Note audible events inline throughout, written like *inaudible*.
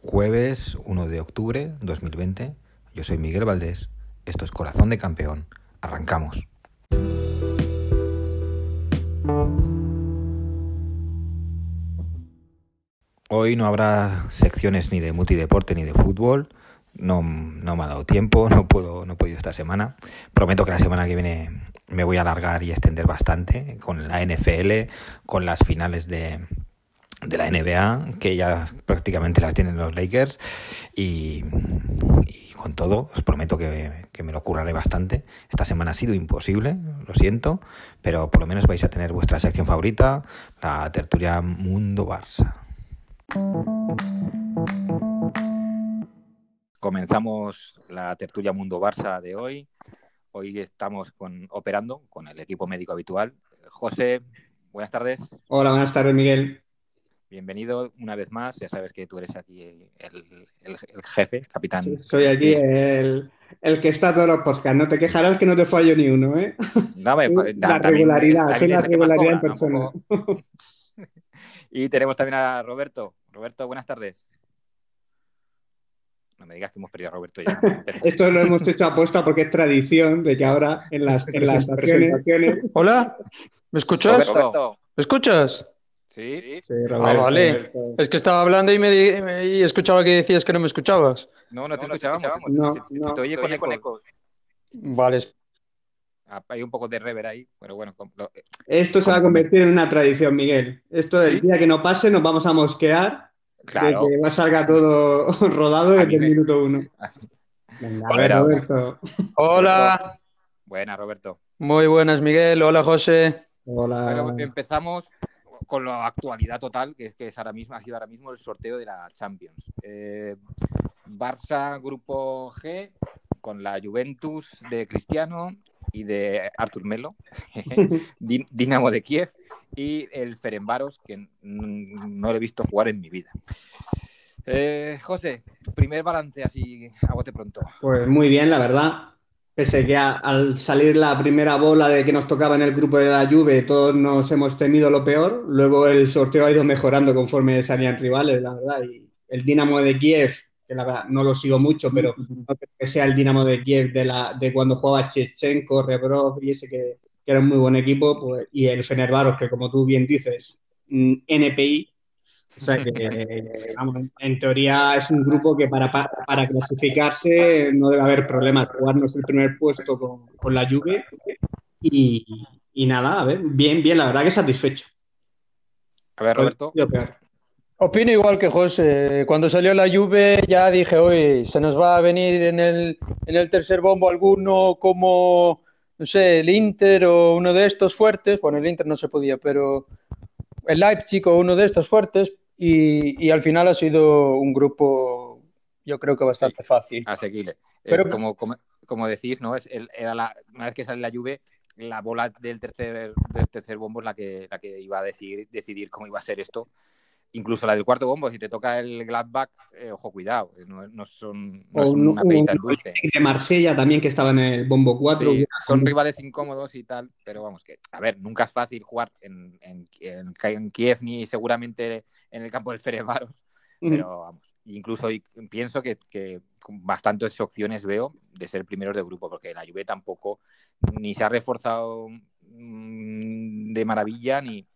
Jueves 1 de octubre 2020. Yo soy Miguel Valdés. Esto es Corazón de Campeón. Arrancamos. Hoy no habrá secciones ni de multideporte ni de fútbol. No, no me ha dado tiempo, *laughs* no puedo, no he podido esta semana. Prometo que la semana que viene me voy a alargar y extender bastante con la NFL, con las finales de, de la NBA, que ya prácticamente las tienen los Lakers, y, con todo, os prometo que, que, me lo curraré bastante. Esta semana ha sido imposible, lo siento, pero por lo menos vais a tener vuestra sección favorita, la tertulia Mundo Barça. Comenzamos la tertulia Mundo Barça de hoy. Hoy estamos con, operando con el equipo médico habitual. José, buenas tardes. Hola, buenas tardes, Miguel. Bienvenido una vez más. Ya sabes que tú eres aquí el, el, el jefe, capitán. Sí, soy aquí el, el, que está todos los podcasts. No te quejarás que no te fallo ni uno, ¿eh? No, me, *laughs* la regularidad, soy la regularidad en persona. *laughs* y tenemos también a Roberto. Roberto, buenas tardes. No me digas que hemos perdido a Roberto ya. *laughs* Esto lo hemos hecho aposta porque es tradición de que ahora en las, en las presentaciones. Hola, ¿me escuchas? Roberto. ¿Me escuchas? Sí. sí Roberto, ah, vale. Roberto. Es que estaba hablando y, me, me, y escuchaba que decías que no me escuchabas. No, no te no, escuchábamos. No, se, no, te oye con, con eco. Vale. Hay un poco de rever ahí, pero bueno. Lo... Esto se va a convertir en una tradición, Miguel. Esto del ¿Sí? día que no pase nos vamos a mosquear Claro. De que va a salga todo *laughs* rodado desde el me... minuto uno. *laughs* Venga, a ver, Roberto. Hola. Buenas, Roberto. Muy buenas, Miguel. Hola, José. Hola. Bueno, empezamos con la actualidad total, que es que es ahora mismo, ha sido ahora mismo el sorteo de la Champions. Eh, Barça Grupo G con la Juventus de Cristiano y de Artur Melo, *laughs* *laughs* Dinamo de Kiev y el Ferenbaros, que no lo he visto jugar en mi vida. Eh, José, primer balance así a bote pronto. Pues muy bien, la verdad. Pese que a, al salir la primera bola de que nos tocaba en el grupo de la Juve, todos nos hemos temido lo peor. Luego el sorteo ha ido mejorando conforme salían rivales, la verdad. Y el Dinamo de Kiev, que la verdad no lo sigo mucho, pero no creo que sea el Dinamo de Kiev de, la, de cuando jugaba Chechenko, Rebrov y ese que, que era un muy buen equipo, pues, y el Fenerbaros, que como tú bien dices, NPI. O sea que, *laughs* vamos, en teoría es un grupo que para, para, para, clasificarse no debe haber problemas. Jugarnos el primer puesto con, con la Juve y, y, nada, a ver, bien, bien, la verdad que satisfecho. A ver, Roberto. Opino igual que José. Cuando salió la Juve ya dije, hoy se nos va a venir en el, en el tercer bombo alguno como no sé, el Inter o uno de estos fuertes, bueno, el Inter no se podía, pero el Leipzig o uno de estos fuertes, y, y al final ha sido un grupo, yo creo que bastante sí, fácil. Asequible. Pero, como, como, como, decís, ¿no? Es el, era la, una vez que sale la Juve, la bola del tercer, del tercer bombo es la que, la que iba a decidir, decidir cómo iba a ser esto incluso la del cuarto bombo, si te toca el Gladbach, eh, ojo, cuidado, no, no son, no o son un, una dulce. De Marsella también, que estaba en el bombo 4. Sí, son rivales incómodos y tal, pero vamos, que, a ver, nunca es fácil jugar en, en, en, en Kiev ni seguramente en el campo del Ferevaros, pero vamos, incluso pienso que, que bastantes opciones veo de ser primeros de grupo, porque la Juve tampoco ni se ha reforzado mmm, de maravilla, ni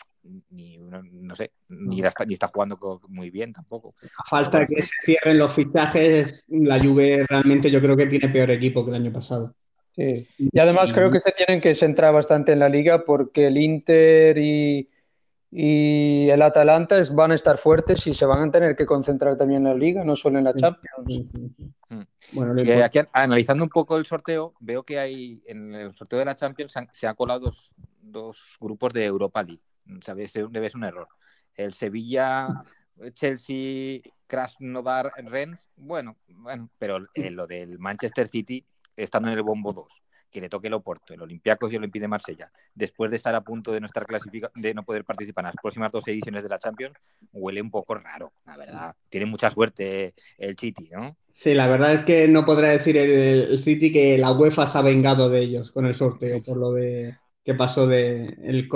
ni no, no sé, ni, la está, ni, está, jugando muy bien tampoco. A falta que se cierren los fichajes, la Juve realmente yo creo que tiene peor equipo que el año pasado. Sí. Y además creo que se tienen que centrar bastante en la liga porque el Inter y, y el Atalanta van a estar fuertes y se van a tener que concentrar también en la liga, no solo en la Champions. Mm. Bueno, eh, aquí, analizando un poco el sorteo, veo que hay en el sorteo de la Champions se han, se han colado dos, dos grupos de Europa League ¿sabes? Debe ser un error. El Sevilla, Chelsea, Krasnodar, Rennes, bueno, bueno, pero eh, lo del Manchester City estando en el bombo 2 que le toque el Oporto, el Olympiacos y el Olympique de Marsella, después de estar a punto de no estar de no poder participar en las próximas dos ediciones de la Champions, huele un poco raro, la verdad. Tiene mucha suerte el City, ¿no? Sí, la verdad es que no podrá decir el, City que la UEFA se ha vengado de ellos con el sorteo, por lo de que pasó de el,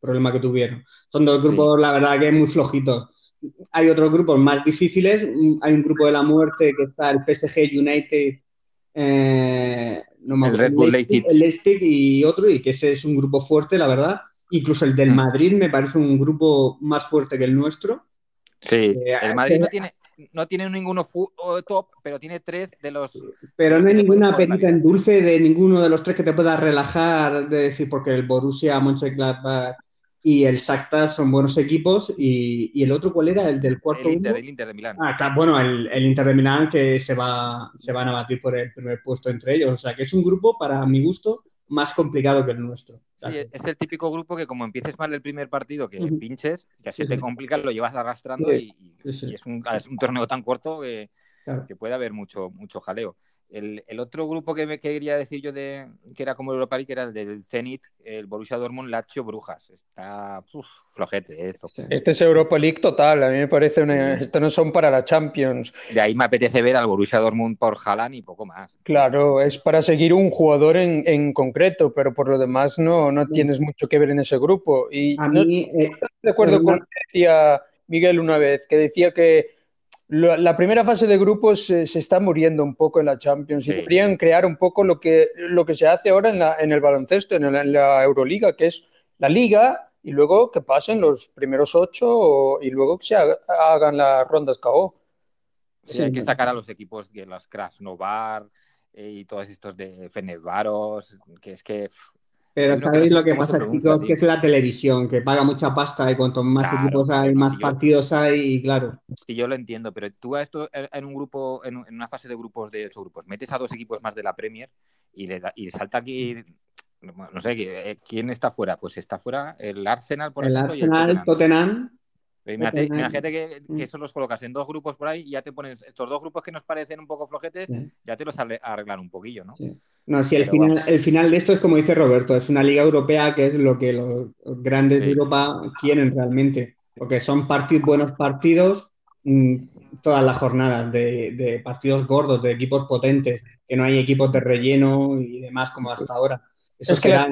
problema que tuvieron. Son dos grupos, la verdad, que muy flojitos. Hay otros grupos más difíciles. Hay un grupo de la muerte que está el PSG United, eh, el Red Bull Leipzig, el Leipzig y otro, y que ese es un grupo fuerte, la verdad. Incluso el del mm. Madrid me parece un grupo más fuerte que el nuestro. Sí, eh, el Madrid no tiene, no tiene ninguno top, pero tiene tres de los. Pero no hay ninguna apetita en dulce de ninguno de los tres que te pueda relajar, de decir, porque el Borussia Mönchengladbach y el Shakhtar son buenos equipos. Y, el otro, ¿cuál era? El del cuarto. El Inter, el Inter de Milán. Ah, bueno, el, el, Inter de Milán que se, va, se van a batir por el primer puesto entre ellos. O sea, que es un grupo, para mi gusto, más complicado que el nuestro. Sí, es el típico grupo que como empieces mal el primer partido, que pinches, que así te complica, lo llevas arrastrando y, es, un, torneo tan corto que, que puede haber mucho, mucho jaleo. El, otro grupo que me quería decir yo de que era como Europa League, que era el del Zenit, el Borussia Dortmund, Lazio, Brujas. Está flojete esto. Este es Europa League total. A mí me parece una... Esto no son para la Champions. De ahí me apetece ver al Borussia Dortmund por Haaland y poco más. Claro, es para seguir un jugador en, concreto, pero por lo demás no, no tienes mucho que ver en ese grupo. Y a mí, eh, de acuerdo con lo que decía Miguel una vez, que decía que la primera fase de grupos se está muriendo un poco en la Champions y deberían crear un poco lo que, lo que se hace ahora en, la, en el baloncesto, en, la Euroliga, que es la liga y luego que pasen los primeros ocho y luego que se hagan las rondas KO. Sí, hay que sacar a los equipos de los Krasnovar eh, y todos estos de Fenevaros, que es que pero ¿sabéis lo que pasa, chicos? Que es la televisión, que paga mucha pasta y cuanto más equipos hay, más partidos hay, y claro. Sí, yo lo entiendo, pero tú a esto en un grupo, en una fase de grupos de grupos, metes a dos equipos más de la Premier y le, da, y salta aquí, no sé, eh, ¿quién está fuera? Pues está fuera el Arsenal, por el ejemplo. Arsenal, el Tottenham. Imagínate, que, que, eso los colocas en dos grupos por ahí y ya te pones estos dos grupos que nos parecen un poco flojetes, ya te los arreglan un poquillo, ¿no? No, si el final, el final de esto es como dice Roberto, es una liga europea que es lo que los grandes de Europa quieren realmente, porque son partidos, buenos partidos mm, todas las jornadas, de, de partidos gordos, de equipos potentes, que no hay equipos de relleno y demás como hasta ahora es que la,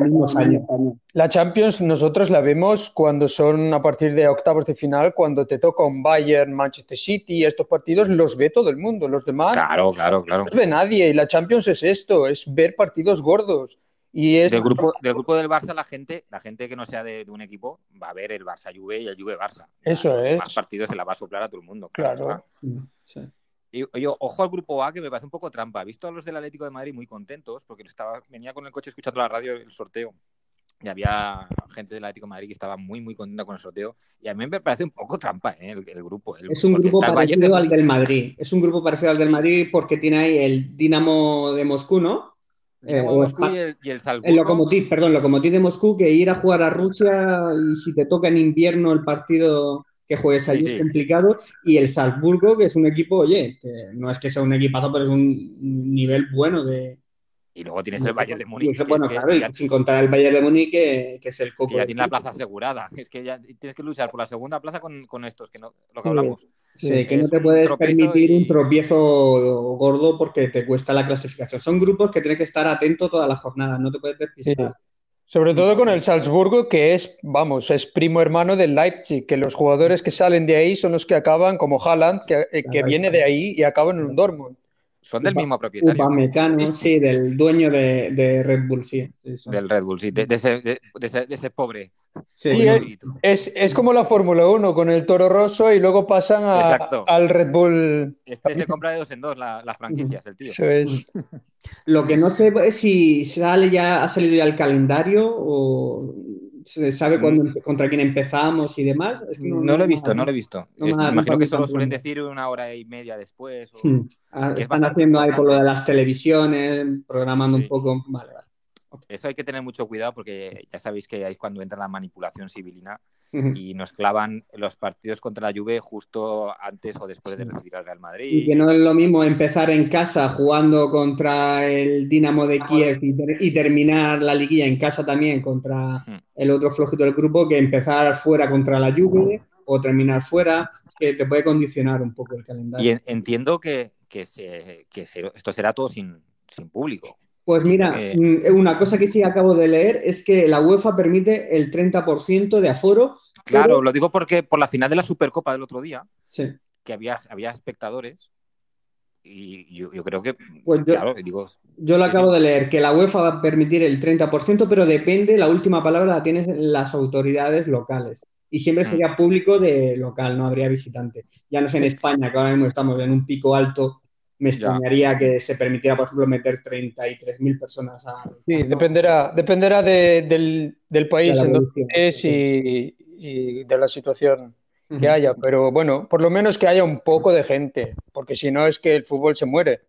la, Champions nosotros la vemos cuando son a partir de octavos de final, cuando te toca un Bayern, Manchester City, estos partidos los ve todo el mundo, los demás claro, claro, claro. no los ve nadie. Y la Champions es esto, es ver partidos gordos. Y es... del, grupo, del grupo del Barça, la gente, la gente que no sea de, un equipo va a ver el Barça Juve y el Juve Barça. Eso es. Más partidos se la va a soplar a todo el mundo. Claro. Sí. Y, ojo al grupo A que me parece un poco trampa. He visto a los del Atlético de Madrid muy contentos porque estaba, venía con el coche escuchando la radio el sorteo y había gente del Atlético de Madrid que estaba muy, muy contenta con el sorteo. Y a mí me parece un poco trampa ¿eh? el, grupo. es un grupo parecido al del Madrid. Es un grupo parecido al del Madrid porque tiene ahí el Dinamo de Moscú, ¿no? Eh, Moscú y, el, y el, el Lokomotiv, perdón, Lokomotiv de Moscú, que ir a jugar a Rusia y si te toca en invierno el partido que juegues allí es complicado. Y el Salzburgo, que es un equipo, oye, que no es que sea un equipazo, pero es un nivel bueno de. Y luego tienes el Bayern de Múnich. Bueno, claro, sin contar el Bayern de Múnich, que, es el coco. Que ya tiene la plaza asegurada. *laughs* Es que ya tienes que luchar por la segunda plaza con, con estos, que no, lo que hablamos. Sí, que no te puedes permitir un tropiezo gordo porque te cuesta la clasificación. Son grupos que tienes que estar atento toda la jornada, no te puedes despistar. Sobre todo con el Salzburgo, que es, vamos, es primo hermano del Leipzig, que los jugadores que salen de ahí son los que acaban, como Haaland, que, eh, que viene de ahí y acaban en un Dortmund. Son del mismo propietario. Upamecano, sí, del dueño de, de Red Bull, sí. del Red Bull, sí, de, ese, de, ese, de ese, pobre. Sí, es, es, como la Fórmula 1 con el Toro Rosso y luego pasan a, al Red Bull. Este se compra de dos en dos las la franquicias, el tío. Eso es. Lo que no sé es si sale ya, ha salido ya el calendario o se sabe mm. contra quién empezamos y demás. no, lo he visto, no lo he visto. imagino que solo suelen decir una hora y media después. Hmm. Ah, están haciendo ahí por lo de las televisiones, programando un poco. Vale, vale. Eso hay que tener mucho cuidado porque ya sabéis que ahí es cuando entra la manipulación civilina y nos clavan los partidos contra la Juve justo antes o después de recibir al Real Madrid. Y que no es lo mismo empezar en casa jugando contra el Dinamo de Kiev y, terminar la liguilla en casa también contra el otro flojito del grupo que empezar fuera contra la Juve o terminar fuera, que te puede condicionar un poco el calendario. Y entiendo que, que, se, que esto será todo sin, sin público. Pues mira, mm, una cosa que sí acabo de leer es que la UEFA permite el 30% de aforo. Claro, lo digo porque por la final de la Supercopa del otro día, que había, había espectadores, y yo, creo que, pues yo, claro, digo... Yo lo acabo de leer, que la UEFA va a permitir el 30%, pero depende, la última palabra la tienen las autoridades locales. Y siempre mm. sería público de local, no habría visitante. Ya no sé en España, que ahora mismo estamos en un pico alto me extrañaría que se permitiera, por ejemplo, meter 33.000 personas a... Sí, dependerá, dependerá del, país en donde es y, de la situación que haya, pero bueno, por lo menos que haya un poco de gente, porque si no es que el fútbol se muere.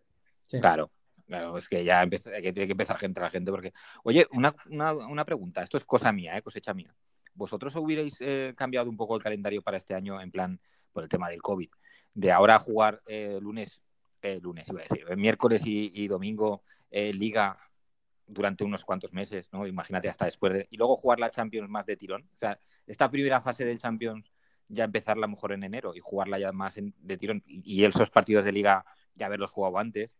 Claro, claro, es que ya tiene que empezar gente la gente, porque... Oye, una, pregunta, esto es cosa mía, ¿eh? cosecha mía. ¿Vosotros hubierais eh, cambiado un poco el calendario para este año en plan, por el tema del COVID? De ahora jugar eh, lunes el lunes, iba a decir, el miércoles y, domingo eh, liga durante unos cuantos meses, ¿no? Imagínate hasta después de... Y luego jugar la Champions más de tirón. O sea, esta primera fase del Champions ya empezarla mejor en enero y jugarla ya más de tirón y, esos partidos de liga ya haberlos jugado antes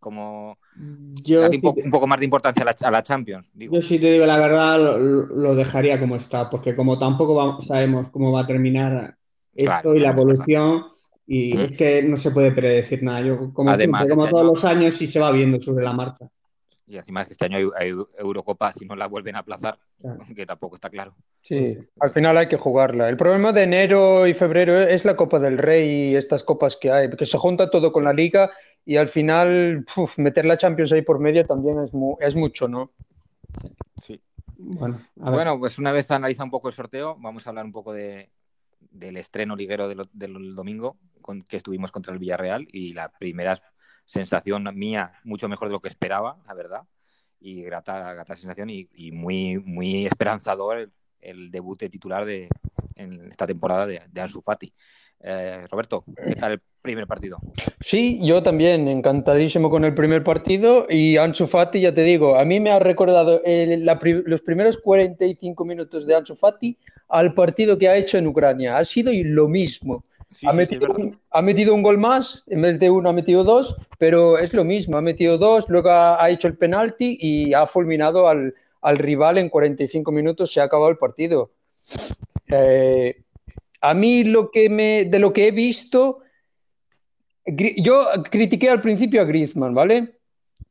como yo un, poco, más de importancia a la, Champions. Yo sí te digo la verdad, lo, dejaría como está, porque como tampoco sabemos cómo va a terminar esto y la evolución, y es que no se puede predecir nada. Yo, como, Además, como este todos los años, sí se va viendo sobre la marcha. Y encima es que este año hay, Eurocopa, si no la vuelven a aplazar, que tampoco está claro. Sí, al final hay que jugarla. El problema de enero y febrero es la Copa del Rey y estas copas que hay, porque se junta todo con la liga y al final meter la Champions ahí por medio también es, es mucho, ¿no? Sí. Bueno, bueno, pues una vez analiza un poco el sorteo, vamos a hablar un poco de, del estreno liguero del, domingo, con, que estuvimos contra el Villarreal, y la primera sensación mía, mucho mejor de lo que esperaba, la verdad, y grata, grata sensación y, muy, muy esperanzador el, debut de titular de, en esta temporada de, de Ansu Fati. Eh, Roberto, ¿qué tal el primer partido? Sí, yo también, encantadísimo con el primer partido y Ansu Fati, ya te digo, a mí me ha recordado los primeros 45 minutos de Ansu Fati al partido que ha hecho en Ucrania. Ha sido lo mismo. Ha, metido, un gol más, en vez de uno ha metido dos, pero es lo mismo, ha metido dos, luego ha, hecho el penalti y ha fulminado al, rival en 45 minutos, se ha acabado el partido. Eh, a mí lo que me, de lo que he visto, yo critiqué al principio a Griezmann, ¿vale?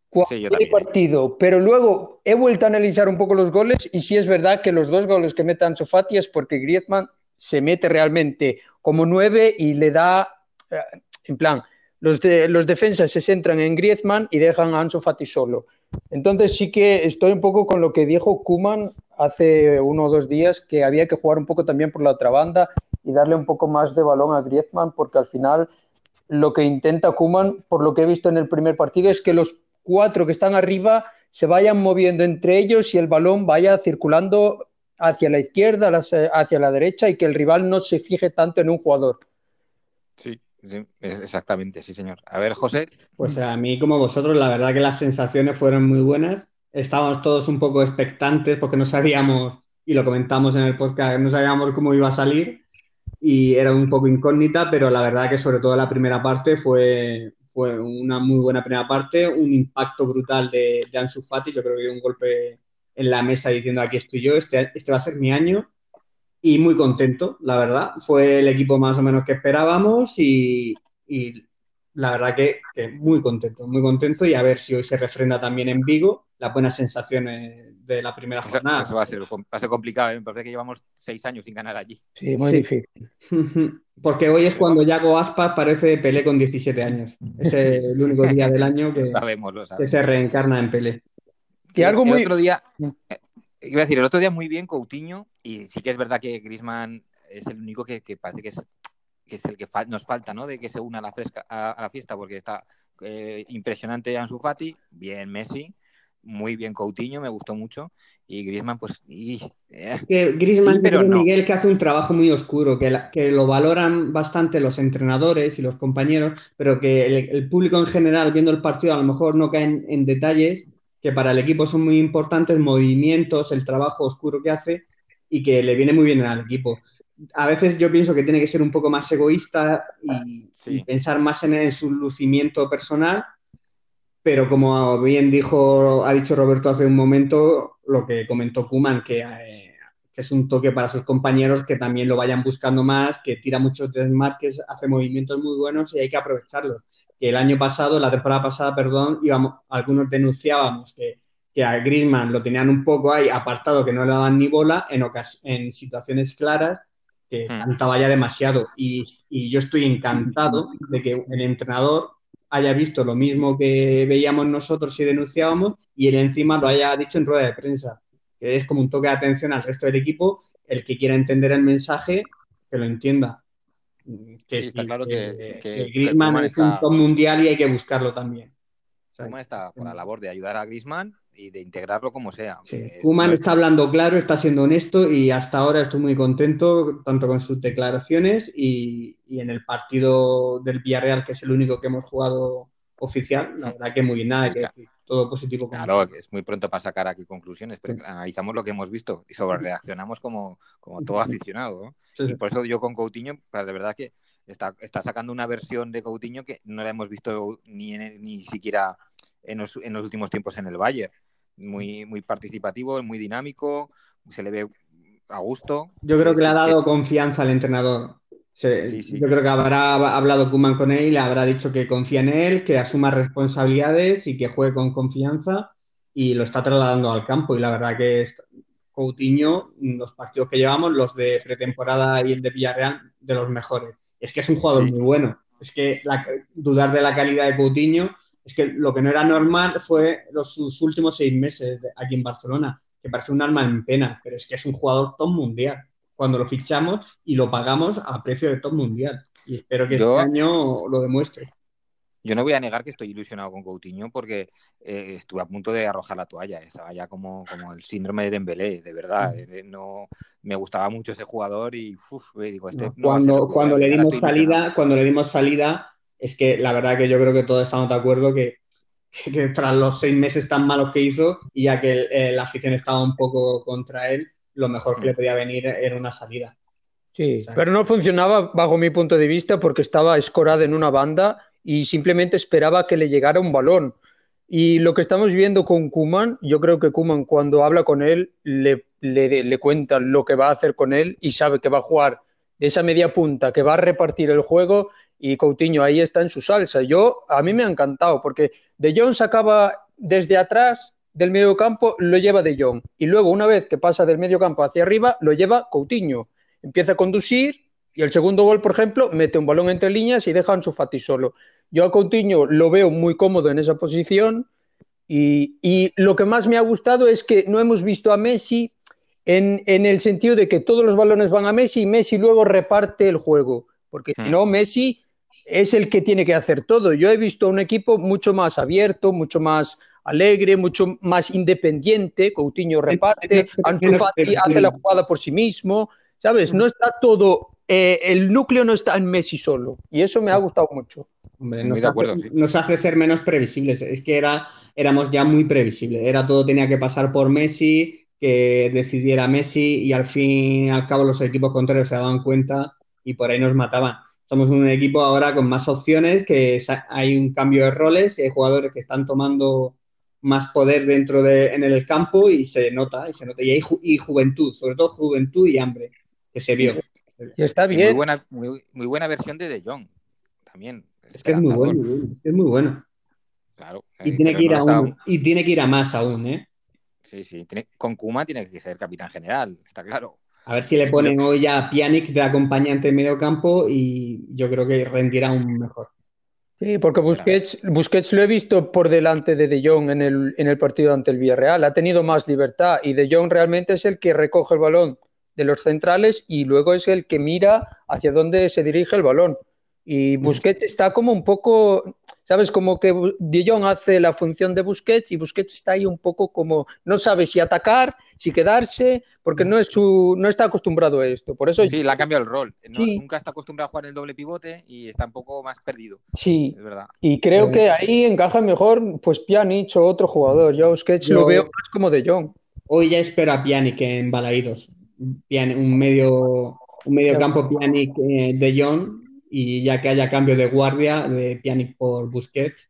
Cuando partido, pero luego he vuelto a analizar un poco los goles y sí es verdad que los dos goles que mete Ansu Fati es porque Griezmann se mete realmente como nueve y le da, eh, en plan, los, los defensas se centran en Griezmann y dejan a Ansu Fati solo. Entonces sí que estoy un poco con lo que dijo Kuman hace uno o dos días, que había que jugar un poco también por la otra banda y darle un poco más de balón a Griezmann, porque al final lo que intenta Kuman, por lo que he visto en el primer partido, es que los cuatro que están arriba se vayan moviendo entre ellos y el balón vaya circulando hacia la izquierda, hacia la derecha y que el rival no se fije tanto en un jugador. Sí, exactamente, sí, señor. A ver, José. Pues a mí, como vosotros, la verdad que las sensaciones fueron muy buenas. Estábamos todos un poco expectantes porque no sabíamos, y lo comentamos en el podcast, no sabíamos cómo iba a salir y era un poco incógnita, pero la verdad que sobre todo la primera parte fue, fue una muy buena primera parte, un impacto brutal de, de Ansu Fati, yo creo que dio un golpe en la mesa diciendo aquí estoy yo, este, este va a ser mi año y muy contento, la verdad. Fue el equipo más o menos que esperábamos y, y la verdad que, que, muy contento, muy contento y a ver si hoy se refrenda también en Vigo las buenas sensaciones de la primera jornada. Eso va a ser, complicado, ¿eh? me parece que llevamos seis años sin ganar allí. Sí, muy difícil. Porque hoy es cuando Yago Aspas parece Pelé con 17 años. Es el único día del año *laughs* que, se reencarna en Pelé. Y algo muy... El otro día, eh, iba a decir, el otro día muy bien Coutinho y sí que es verdad que Griezmann es el único que, parece que es, que es el que nos falta, ¿no? De que se una a la, fresca, a, la fiesta porque está eh, impresionante Ansu Fati, bien Messi, muy bien Coutinho, me gustó mucho. Y Griezmann, pues. Y, eh. Griezmann, pero Miguel, que hace un trabajo muy oscuro, que, que, lo valoran bastante los entrenadores y los compañeros, pero que el, público en general, viendo el partido, a lo mejor no caen en detalles que para el equipo son muy importantes, movimientos, el trabajo oscuro que hace y que le viene muy bien al equipo. A veces yo pienso que tiene que ser un poco más egoísta y, y pensar más en, en su lucimiento personal pero como bien dijo, ha dicho Roberto hace un momento, lo que comentó Kuman, que, eh, que, es un toque para sus compañeros que también lo vayan buscando más, que tira muchos desmarques, hace movimientos muy buenos y hay que aprovecharlos. El año pasado, la temporada pasada, perdón, íbamos, algunos denunciábamos que, que a Griezmann lo tenían un poco ahí apartado, que no le daban ni bola en, en situaciones claras que hmm. cantaba ya demasiado. Y, y, yo estoy encantado de que el entrenador haya visto lo mismo que veíamos nosotros y denunciábamos y él encima lo haya dicho en rueda de prensa, que es como un toque de atención al resto del equipo, el que quiera entender el mensaje, que lo entienda. Que está claro que, Griezmann es un top mundial y hay que buscarlo también. Kuman está por la labor de ayudar a Griezmann y de integrarlo como sea. Sí. Kuman está hablando claro, está siendo honesto y hasta ahora estoy muy contento tanto con sus declaraciones y, en el partido del Villarreal, que es el único que hemos jugado oficial. La verdad que muy bien, nada que todo positivo. Claro, es muy pronto para sacar aquí conclusiones, pero analizamos lo que hemos visto y sobre reaccionamos como, como todo aficionado. Y por eso yo con Coutinho, pues de verdad que está, está sacando una versión de Coutinho que no la hemos visto ni, ni siquiera en los, en los últimos tiempos en el Bayern muy, muy participativo, muy dinámico, se le ve a gusto. Yo creo que le ha dado confianza al entrenador. Yo creo que habrá hablado Kuman con él y le habrá dicho que confía en él, que asuma responsabilidades y que juegue con confianza y lo está trasladando al campo. Y la verdad que es Coutinho, los partidos que llevamos, los de pretemporada y el de Villarreal, de los mejores. Es que es un jugador muy bueno. Es que dudar de la calidad de Coutinho es que lo que no era normal fue los, sus últimos seis meses aquí en Barcelona, que parece un alma en pena, pero es que es un jugador top mundial. Cuando lo fichamos y lo pagamos a precio de top mundial. Y espero que este año lo demuestre. Yo no voy a negar que estoy ilusionado con Coutinho porque eh, estuve a punto de arrojar la toalla. Estaba ya como, como el síndrome de Dembélé, de verdad. Eh, no, me gustaba mucho ese jugador y eh, digo, este cuando, cuando le dimos salida, cuando le dimos salida, es que la verdad que yo creo que todos estamos de acuerdo que, tras los seis meses tan malos que hizo y ya que eh, la afición estaba un poco contra él, lo mejor que le podía venir era una salida. Sí, pero no funcionaba bajo mi punto de vista porque estaba escorado en una banda y simplemente esperaba que le llegara un balón. Y lo que estamos viendo con Kuman, yo creo que Kuman cuando habla con él le, le, le cuenta lo que va a hacer con él y sabe que va a jugar de esa media punta, que va a repartir el juego y Coutinho ahí está en su salsa. Yo, a mí me ha encantado porque De Jong sacaba desde atrás del medio campo, lo lleva De Jong. Y luego, una vez que pasa del medio campo hacia arriba, lo lleva Coutinho. Empieza a conducir y el segundo gol, por ejemplo, mete un balón entre líneas y deja a Ansu Fati solo. Yo a Coutinho lo veo muy cómodo en esa posición y, y lo que más me ha gustado es que no hemos visto a Messi en, en, el sentido de que todos los balones van a Messi y Messi luego reparte el juego. Porque si hmm. no, Messi es el que tiene que hacer todo. Yo he visto un equipo mucho más abierto, mucho más alegre, mucho más independiente. Coutinho reparte, Ansu Fati hace la jugada por sí mismo, ¿sabes? No está todo, eh, el núcleo no está en Messi solo. Y eso me ha gustado mucho. Hombre, nos, hace, nos hace ser menos previsibles. Es que era, éramos ya muy previsibles. Era todo tenía que pasar por Messi, que decidiera Messi y al fin y al cabo los equipos contrarios se daban cuenta y por ahí nos mataban somos un equipo ahora con más opciones, que hay un cambio de roles, hay jugadores que están tomando más poder dentro de en el campo y se nota, y se nota. Y hay y juventud, sobre todo juventud y hambre, que se vio. Y está bien. muy buena, muy, buena versión de De Jong, también. Es que es muy bueno, es muy bueno. Claro. Y tiene, que ir a y tiene que ir a más aún, ¿eh? Sí, sí. con Kuma tiene que ser capitán general, está claro. A ver si le ponen hoy a Pjanic de acompañante en medio campo y yo creo que rendirá un mejor. Sí, porque Busquets, Busquets lo he visto por delante de De Jong en el, en el partido ante el Villarreal. Ha tenido más libertad y De Jong realmente es el que recoge el balón de los centrales y luego es el que mira hacia dónde se dirige el balón. Y Busquets está como un poco, ¿sabes? Como que De Jong hace la función de Busquets y Busquets está ahí un poco como, no sabe si atacar, si quedarse, porque no, es su, no está acostumbrado a esto. Por eso sí, le ha cambiado el rol. Nunca está acostumbrado a jugar el doble pivote y está un poco más perdido. Sí, es verdad. Y creo que ahí encaja mejor pues Pjanic o otro jugador. Yo Busquets lo veo más como De Jong. Hoy ya espero a Pjanic en Balaídos. un medio, un medio campo Pjanic eh, de Jong y ya que haya cambio de guardia de Pjanic por Busquets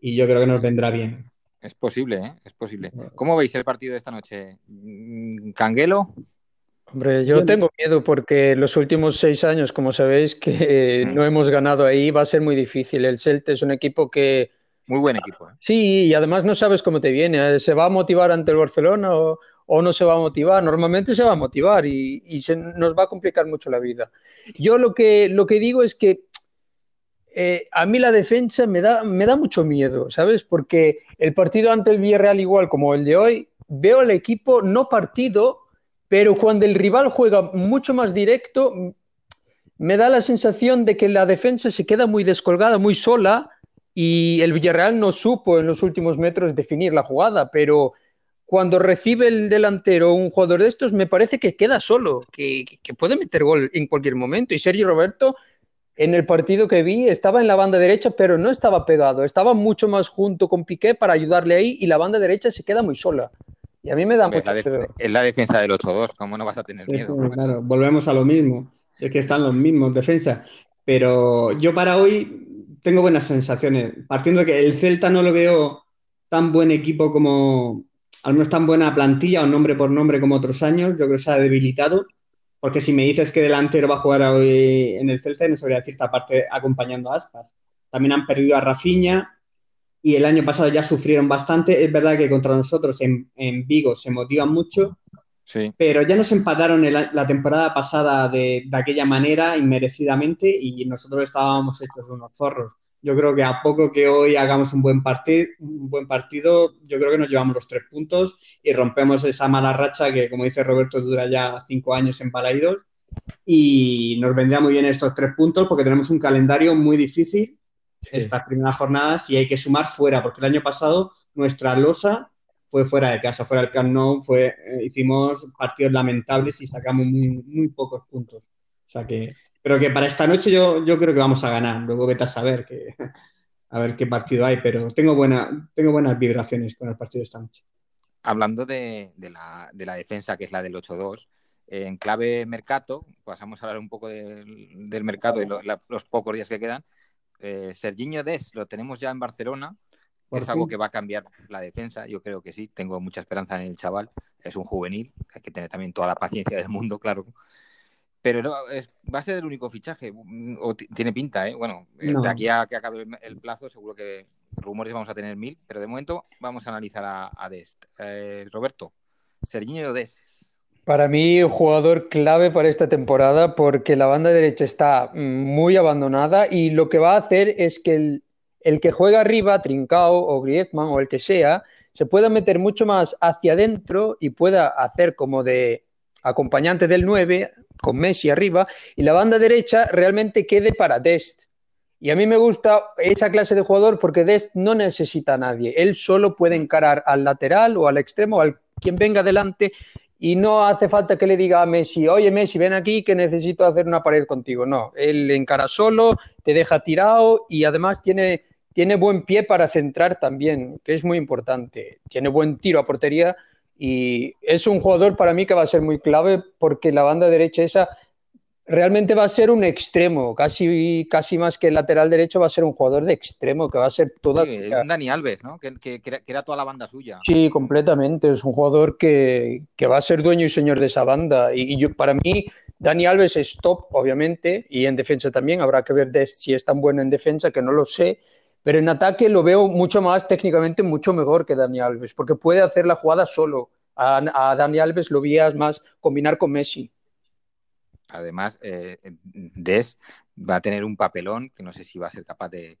y yo creo que nos vendrá bien. Es posible, ¿eh? Es posible. ¿Cómo veis el partido de esta noche? Mm, ¿Canguelo? Hombre, yo tengo miedo porque los últimos seis años, como sabéis, que mm. no hemos ganado ahí, va a ser muy difícil. El Celta es un equipo que... Muy buen equipo. ¿eh? Sí, y además no sabes cómo te viene. ¿Se va a motivar ante el Barcelona o, o no se va a motivar. Normalmente se va a motivar y, se nos va a complicar mucho la vida. Yo lo que, lo que digo es que eh, a mí la defensa me da, me da mucho miedo, ¿sabes? Porque el partido ante el Villarreal, igual como el de hoy, veo al equipo no partido, pero cuando el rival juega mucho más directo, me da la sensación de que la defensa se queda muy descolgada, muy sola, y el Villarreal no supo en los últimos metros definir la jugada, pero cuando recibe el delantero un jugador de estos, me parece que queda solo, que, puede meter gol en cualquier momento. Y Sergio Roberto, en el partido que vi, estaba en la banda derecha, pero no estaba pegado, estaba mucho más junto con Piqué para ayudarle ahí y la banda derecha se queda muy sola. Y a mí me da mucho miedo. Es la defensa del 8-2, ¿cómo no vas a tener miedo? claro, volvemos a lo mismo, es que están los mismos defensas. Pero yo para hoy tengo buenas sensaciones, partiendo de que el Celta no lo veo tan buen equipo como, al menos tan buena plantilla o nombre por nombre como otros años, yo creo que se ha debilitado, porque si me dices que delantero va a jugar hoy en el Celta, no sabría decirte aparte acompañando a Aspas. También han perdido a Rafinha y el año pasado ya sufrieron bastante. Es verdad que contra nosotros en, Vigo se motivan mucho, sí. pero ya nos empataron la temporada pasada de, de aquella manera, inmerecidamente, y nosotros estábamos hechos unos zorros. Yo creo que a poco que hoy hagamos un buen, partido, un buen partido, yo creo que nos llevamos los tres puntos y rompemos esa mala racha que, como dice Roberto, dura ya cinco años en Palaidos. Y nos vendría muy bien estos tres puntos porque tenemos un calendario muy difícil estas primeras jornadas y hay que sumar fuera, porque el año pasado nuestra losa fue fuera de casa, fuera del Camp Nou, fue, eh, hicimos partidos lamentables y sacamos muy, muy pocos puntos. O sea que pero que para esta noche yo, yo creo que vamos a ganar. Luego vete a saber que, *laughs* a ver qué partido hay, pero tengo, buena, tengo buenas vibraciones con el partido de esta noche. Hablando de, la, defensa, que es la del 8-2, en clave mercado, pasamos a hablar un poco del, mercado y los pocos días que quedan. Eh, Serginho Des lo tenemos ya en Barcelona, es algo que va a cambiar la defensa. Yo creo que sí, tengo mucha esperanza en el chaval. Es un juvenil, hay que tener también toda la paciencia del mundo, claro. Pero no, va a ser el único fichaje, mm, o tiene pinta, ¿eh? Bueno, eh, de aquí a que acabe el plazo, seguro que rumores vamos a tener mil, pero de momento vamos a analizar a, Dest. Eh, Roberto, Serginho Dest. Para mí, un jugador clave para esta temporada porque la banda derecha está muy abandonada y lo que va a hacer es que el, el que juega arriba, Trincao o Griezmann o el que sea, se pueda meter mucho más hacia adentro y pueda hacer como de acompañante del 9, con Messi arriba, y la banda derecha realmente quede para Dest. Y a mí me gusta esa clase de jugador porque Dest no necesita a nadie. Él solo puede encarar al lateral o al extremo, al quien venga delante, y no hace falta que le diga a Messi, oye Messi, ven aquí que necesito hacer una pared contigo. No, él encara solo, te deja tirado y además tiene, tiene buen pie para centrar también, que es muy importante. Tiene buen tiro a portería y es un jugador para mí que va a ser muy clave porque la banda derecha esa realmente va a ser un extremo, casi, casi más que el lateral derecho va a ser un jugador de extremo, que va a ser toda... un Dani Alves, ¿no? Que, era toda la banda suya. Sí, completamente, es un jugador que, va a ser dueño y señor de esa banda. Y, yo, para mí, Dani Alves es top, obviamente, y en defensa también, habrá que ver si es tan bueno en defensa, que no lo sé, pero en ataque lo veo mucho más técnicamente, mucho mejor que Dani Alves, porque puede hacer la jugada solo. A, Dani Alves lo veías más combinar con Messi. Además, eh, Des va a tener un papelón que no sé si va a ser capaz de,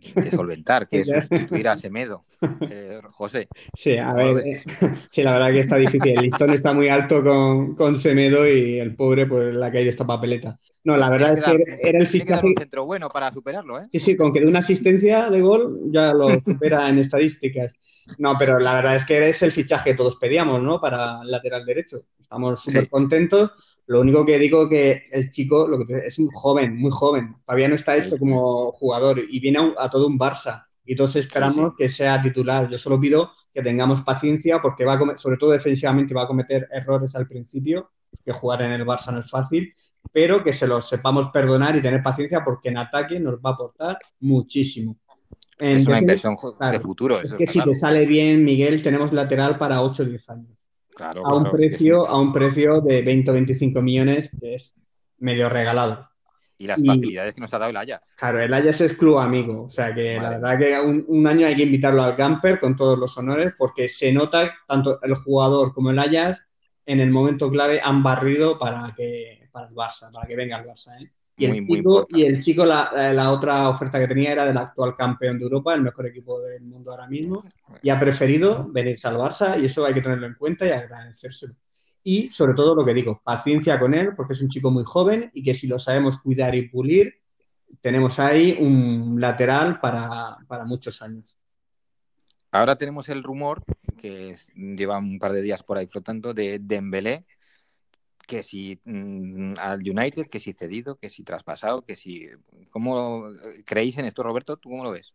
de solventar, que es sustituir a Semedo. Eh, José. Sí, a ver, eh, sí, la verdad que está difícil. El listón está muy alto con, con Semedo y el pobre, pues la caído esta papeleta. No, la verdad es que era el fichaje. un centro bueno para superarlo, ¿eh? Sí, sí, con que de una asistencia de gol ya lo supera en estadísticas. No, pero la verdad es que es el fichaje que todos pedíamos, ¿no? Para el lateral derecho. Estamos súper contentos lo único que digo que el chico lo que es un joven, muy joven. Todavía no está hecho como jugador y viene a, todo un Barça. Y todos esperamos que sea titular. Yo solo pido que tengamos paciencia porque va a sobre todo defensivamente va a cometer errores al principio, que jugar en el Barça no es fácil, pero que se los sepamos perdonar y tener paciencia porque en ataque nos va a aportar muchísimo. es una inversión de futuro. es que si te sale bien, Miguel, tenemos lateral para 8 o 10 años a, un precio, a un precio de 20 o 25 millones, que es medio regalado. Y las facilidades que nos ha dado el Ajax. Claro, el Ajax es club amigo. O sea que la verdad que un, año hay que invitarlo al camper con todos los honores porque se nota tanto el jugador como el Ajax en el momento clave han barrido para que para el Barça, para que venga el Barça. ¿eh? Y, el chico, y el chico, la, otra oferta que tenía era del actual campeón de Europa, el mejor equipo del mundo ahora mismo, y ha preferido venirse al Barça, y eso hay que tenerlo en cuenta y agradecérselo. Y sobre todo lo que digo, paciencia con él, porque es un chico muy joven y que si lo sabemos cuidar y pulir, tenemos ahí un lateral para, para muchos años. Ahora tenemos el rumor, que lleva un par de días por ahí flotando, de Dembélé, que si mm, al United, que si cedido, que si traspasado, que si... ¿Cómo creéis en esto, Roberto? ¿Tú cómo lo ves?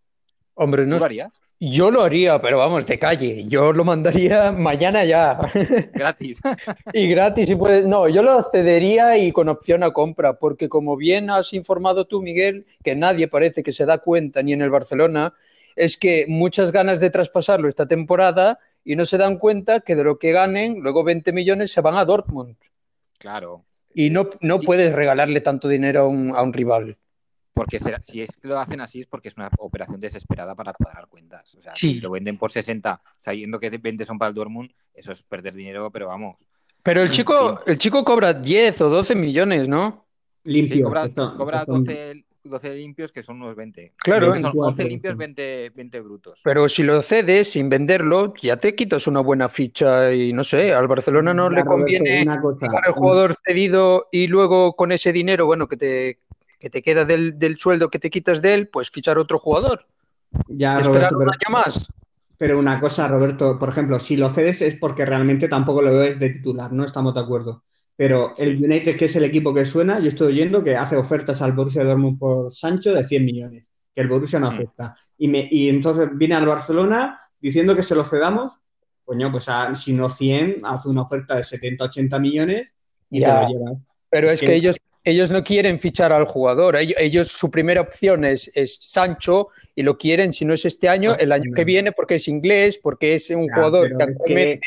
Hombre, no. ¿Tú lo harías? Yo lo haría, pero vamos, de calle. Yo lo mandaría *laughs* mañana ya. *laughs* Gratis. *laughs* y gratis, si puedes. No, yo lo cedería y con opción a compra, porque como bien has informado tú, Miguel, que nadie parece que se da cuenta, ni en el Barcelona, es que muchas ganas de traspasarlo esta temporada y no se dan cuenta que de lo que ganen, luego 20 millones se van a Dortmund. Claro. Y no, no puedes regalarle tanto dinero a un, a un rival. Porque si es que lo hacen así es porque es una operación desesperada para cuadrar cuentas. O sea, si lo venden por 60 sabiendo que 20 son para el Dortmund, eso es perder dinero, pero vamos. Pero el chico, el chico cobra 10 o 12 millones, ¿no? Limpio. cobra, cobra 12, 12 limpios que son unos 20. Claro. son 11 limpios, 20, 20, brutos. Pero si lo cedes sin venderlo, ya te quitas una buena ficha y no sé, al Barcelona no le conviene el jugador cedido y luego con ese dinero, bueno, que te, que te queda del, del sueldo que te quitas de él, pues fichar otro jugador. Ya, Esperar un año más. Pero una cosa, Roberto, por ejemplo, si lo cedes es porque realmente tampoco lo ves de titular, no estamos de acuerdo. Pero el United, que es el equipo que suena, yo estoy oyendo que hace ofertas al Borussia Dortmund por Sancho de 100 millones, que el Borussia no mm. acepta. Y, me, y entonces viene al Barcelona diciendo que se lo cedamos. Coño, pues si no 100, hace una oferta de 70, 80 millones y te lo llevas. Pero es, que, ellos, ellos no quieren fichar al jugador. Ellos, su primera opción es, es, Sancho y lo quieren, si no es este año, el año que viene, porque es inglés, porque es un jugador que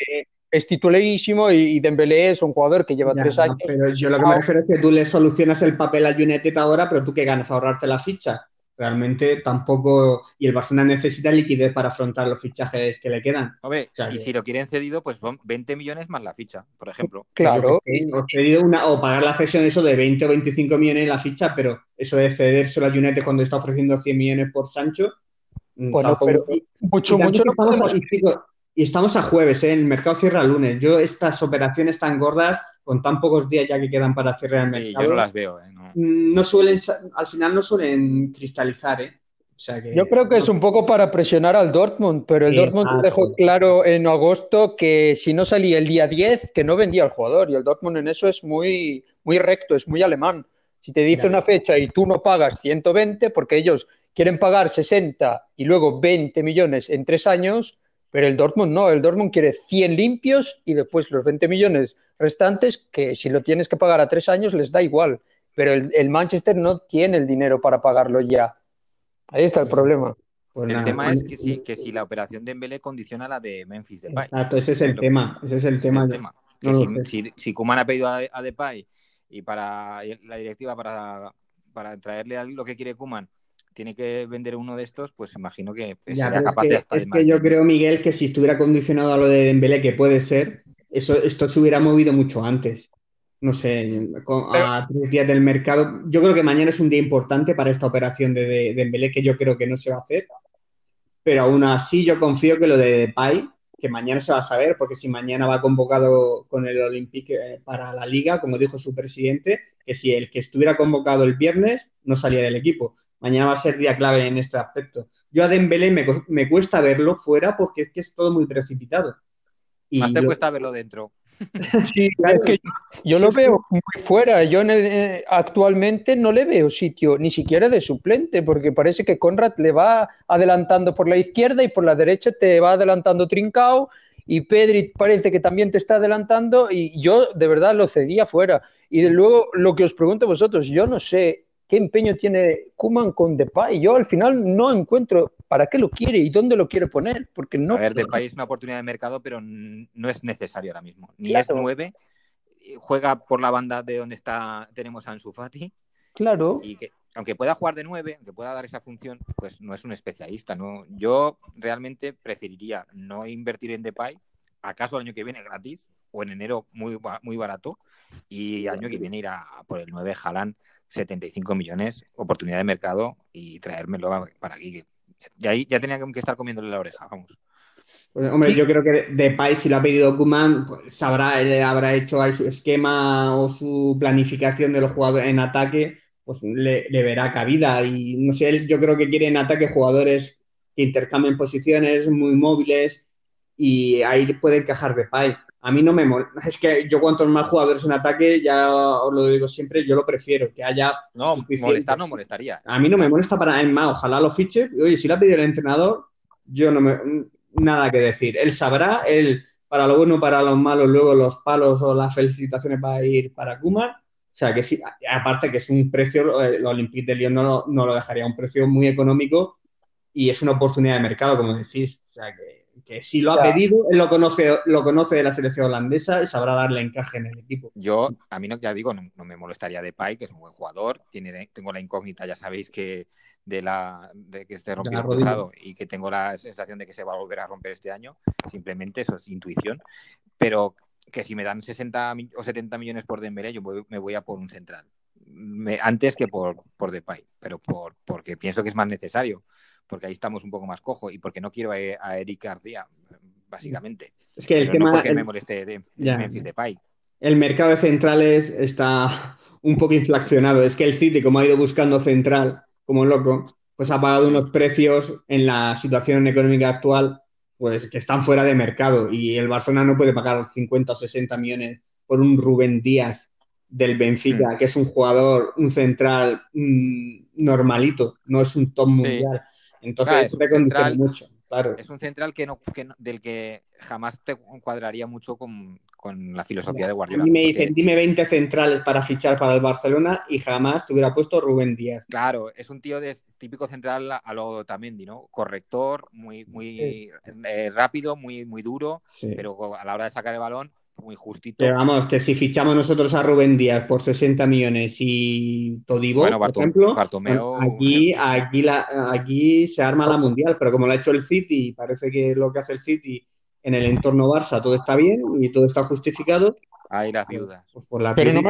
es titularísimo y, Dembélé es un jugador que lleva tres años. Pero yo lo que me refiero es que tú le solucionas el papel al United ahora, pero tú qué ganas, ahorrarte la ficha. Realmente tampoco. Y el Barcelona necesita liquidez para afrontar los fichajes que le quedan. y si lo quieren cedido, pues son 20 millones más la ficha, por ejemplo. Claro. O, cedido una, o pagar la cesión eso de 20 o 25 millones en la ficha, pero eso de cedérselo al United cuando está ofreciendo 100 millones por Sancho. Mm, bueno, pero mucho, mucho no podemos... Y estamos a jueves, ¿eh? el mercado cierra el lunes. Yo estas operaciones tan gordas, con tan pocos días ya que quedan para cerrar el mercado, yo no las veo. ¿eh? No. suelen, al final no suelen cristalizar. ¿eh? yo creo que es un poco para presionar al Dortmund, pero el Dortmund dejó claro en agosto que si no salía el día 10, que no vendía al jugador. Y el Dortmund en eso es muy, muy recto, es muy alemán. Si te dice una fecha y tú no pagas 120, porque ellos quieren pagar 60 y luego 20 millones en tres años, pero el Dortmund no, el Dortmund quiere 100 limpios y después los 20 millones restantes que si lo tienes que pagar a tres años les da igual. Pero el, Manchester no tiene el dinero para pagarlo ya. Ahí está el problema. Pues el tema es que si, que si, la operación de Mbele condiciona la de Memphis Depay. Exacto, ese es el tema. Ese es el tema. si, si, Kuman ha pedido a, Depay y para la directiva para, para traerle lo que quiere Kuman tiene que vender uno de estos, pues imagino que sería capaz es que, Es que yo creo, Miguel, que si estuviera condicionado a lo de Dembélé, que puede ser, eso, esto se hubiera movido mucho antes. no sé, a tres días del mercado. Yo creo que mañana es un día importante para esta operación de, de Dembélé, que yo creo que no se va a hacer. Pero aún así yo confío que lo de Depay, que mañana se va a saber, porque si mañana va convocado con el Olympique eh, para la liga, como dijo su presidente, que si el que estuviera convocado el viernes no salía del equipo. Mañana va a ser día clave en este aspecto. Yo a Dembélé me, me cuesta verlo fuera porque es que es todo muy precipitado. Y Más te cuesta verlo dentro. *laughs* *laughs* Sí, es que yo lo veo muy fuera. Yo eh, actualmente no le veo sitio ni siquiera de suplente, porque parece que Conrad le va adelantando por la izquierda y por la derecha te va adelantando Trincao y Pedri parece que también te está adelantando y yo de verdad lo cedía fuera. Y luego lo que os pregunto a vosotros, yo no sé qué empeño tiene Kuman con Depay. Yo al final no encuentro para qué lo quiere y dónde lo quiere poner, porque no. A ver, Depay es una oportunidad de mercado, pero no es necesario ahora mismo. Ni es nueve, juega por la banda de donde está tenemos a Ansu Fati. Claro. Y que aunque pueda jugar de nueve, aunque pueda dar esa función, pues no es un especialista. No, yo realmente preferiría no invertir en Depay, acaso el año que viene gratis o en enero muy, muy barato y el año que viene ir a por el 9 Jalan 75 millones, oportunidad de mercado y traérmelo para aquí. Ya, ya tenía que estar comiéndole la oreja, vamos. Pues, hombre, yo creo que Depay, si lo ha pedido Kuman, pues sabrá, él habrá hecho ahí su esquema o su planificación de los jugadores en ataque, pues le, verá cabida. Y no sé, él yo creo que quiere en ataque jugadores que intercambien posiciones, muy móviles, y ahí puede encajar Depay a mí no me molesta. Es que yo cuantos más jugadores en ataque, ya os lo digo siempre, yo lo prefiero, que haya... No, molestar no molestaría. A mí no me molesta para más, ojalá lo fiche. Oye, si lo ha pedido el entrenador, yo no me... Nada que decir. Él sabrá, él para lo bueno, para lo malo, luego los palos o las felicitaciones va a ir para Kuma. O sea que sí, aparte que es un precio, el Olympique de Lyon no, no lo dejaría, un precio muy económico y es una oportunidad de mercado, como decís. O sea que que si lo ha pedido, él lo conoce, lo conoce de la selección holandesa y sabrá darle encaje en el equipo. Yo, a mí no, ya digo, no, me molestaría de Pai, que es un buen jugador. Tiene, tengo la incógnita, ya sabéis que de la de que esté rompido el cruzado y que tengo la sensación de que se va a volver a romper este año. Simplemente eso es intuición. Pero que si me dan 60 o 70 millones por Dembélé, yo me voy a por un central. antes que por, por Depay, pero por, porque pienso que es más necesario porque ahí estamos un poco más cojo y porque no quiero a, Eric García, básicamente. Es que el tema. No porque me moleste de, Memphis Depay. El mercado de centrales está un poco inflacionado. Es que el City, como ha ido buscando central como loco, pues ha pagado unos precios en la situación económica actual, pues que están fuera de mercado. Y el Barcelona no puede pagar 50 o 60 millones por un Rubén Díaz del Benfica, que es un jugador, un central mm, normalito, no es un top mundial. Entonces, es un mucho, claro. Es un central que no, del que jamás te cuadraría mucho con, la filosofía de Guardiola. Y me dicen, dime 20 centrales para fichar para el Barcelona y jamás te hubiera puesto Rubén Díaz. Claro, es un tío de típico central a lo Tamendi, ¿no? Corrector, muy, muy eh, rápido, muy, muy duro, pero a la hora de sacar el balón muy justito. Pero vamos, que si fichamos nosotros a Rubén Díaz por 60 millones y Todibo, por ejemplo, aquí, aquí, la, aquí se arma la mundial, pero como lo ha hecho el City, parece que lo que hace el City en el entorno Barça todo está bien y todo está justificado. Ahí las viudas. Pues pero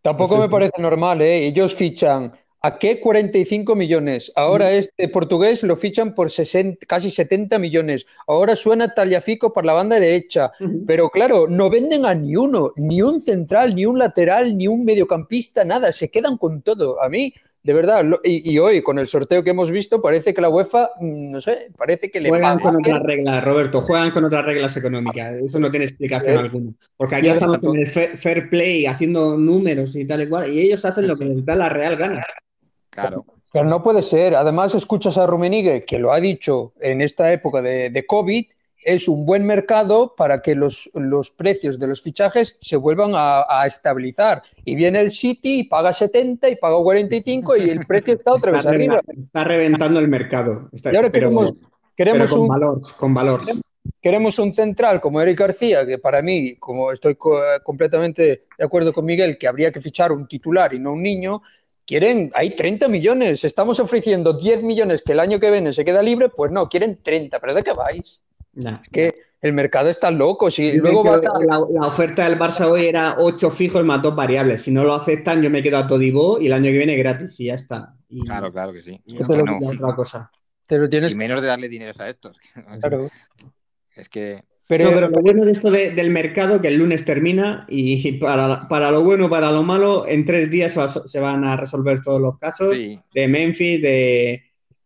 tampoco me parece normal, ¿eh? Ellos fichan ¿A qué 45 millones? Ahora este portugués lo fichan por 60, casi 70 millones. Ahora suena Taliafico por la banda derecha. Pero claro, no venden a ni uno, ni un central, ni un lateral, ni un mediocampista, nada. Se quedan con todo. A mí, de verdad, y, hoy con el sorteo que hemos visto, parece que la UEFA, mm, no sé, parece que le Juegan con otras reglas, Roberto, juegan con otras reglas económicas. Eso no tiene explicación alguna. Porque aquí estamos con el fair play, haciendo números y tal y cual, y ellos hacen lo que les da la real gana. Claro. Pero no puede ser. Además, escuchas a Rumenigue, que lo ha dicho en esta época de, COVID, es un buen mercado para que los, los precios de los fichajes se vuelvan a, estabilizar. Y viene el City y paga 70 y paga 45 y el precio está otra vez arriba. Está reventando el mercado. y ahora queremos, queremos con un, valor, con valor. Queremos un central como Eric García, que para mí, como estoy completamente de acuerdo con Miguel, que habría que fichar un titular y no un niño, quieren, hay 30 millones, estamos ofreciendo 10 millones que el año que viene se queda libre, pues no, quieren 30, pero ¿de qué vais? Es que el mercado está loco. Si luego vas a... la, la oferta del Barça hoy era 8 fijos más dos variables. Si no lo aceptan, yo me quedo a Todibó y el año que viene gratis y ya está. Y, Claro, claro que sí. y Es esto que es no. otra cosa. Te lo tienes Y menos de darle dinero a estos. *laughs* claro. Es que Pero, No, pero lo bueno de esto de- del mercado que el lunes termina y para, para lo bueno, para lo malo, en tres días se, va- se van a resolver todos los casos sí, de Memphis, de,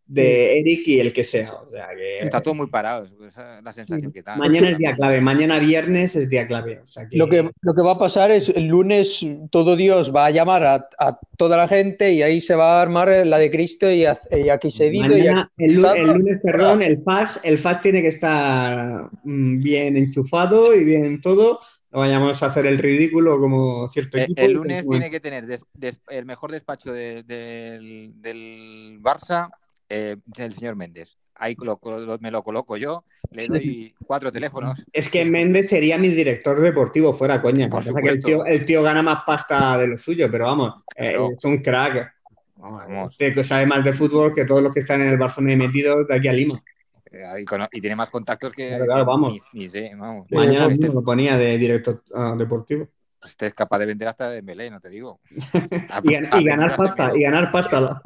de Eric y el que sea. O sea que está todo muy parado. Esa es la sensación que da. mañana es día clave, mañana viernes es día clave. O sea que, Lo que, lo que va a pasar es el lunes todo Dios va a llamar a, a toda la gente y ahí se va a armar la de Cristo y, a- y aquí mañana, aquí- el, el lunes, perdón, el FAS, el FAS tiene que estar mm, bien enchufado y bien todo. No vayamos a hacer el ridículo como cierto El, equipo. el lunes tiene que tener des- des- el mejor despacho de- del, del Barça, eh, el señor Méndez. Ahí lo- lo- me lo coloco yo, le doy cuatro teléfonos. Es que Méndez sería mi director deportivo, fuera coña. Que el tío, el tío gana más pasta de lo suyo, pero vamos, eh, es un crack. Vamos. Usted que sabe más de fútbol que todos los que están en el Barcelona metidos de aquí a Lima. Eh, y, tiene más contactos que, Claro, vamos. Ni, ni sé, vamos. Mañana este, mismo lo ponía de director ah, deportivo. Este es capaz de vender hasta de Melé, no te digo. *laughs* Ha- Y, gan- ha y ganar pasta, y ganar pasta.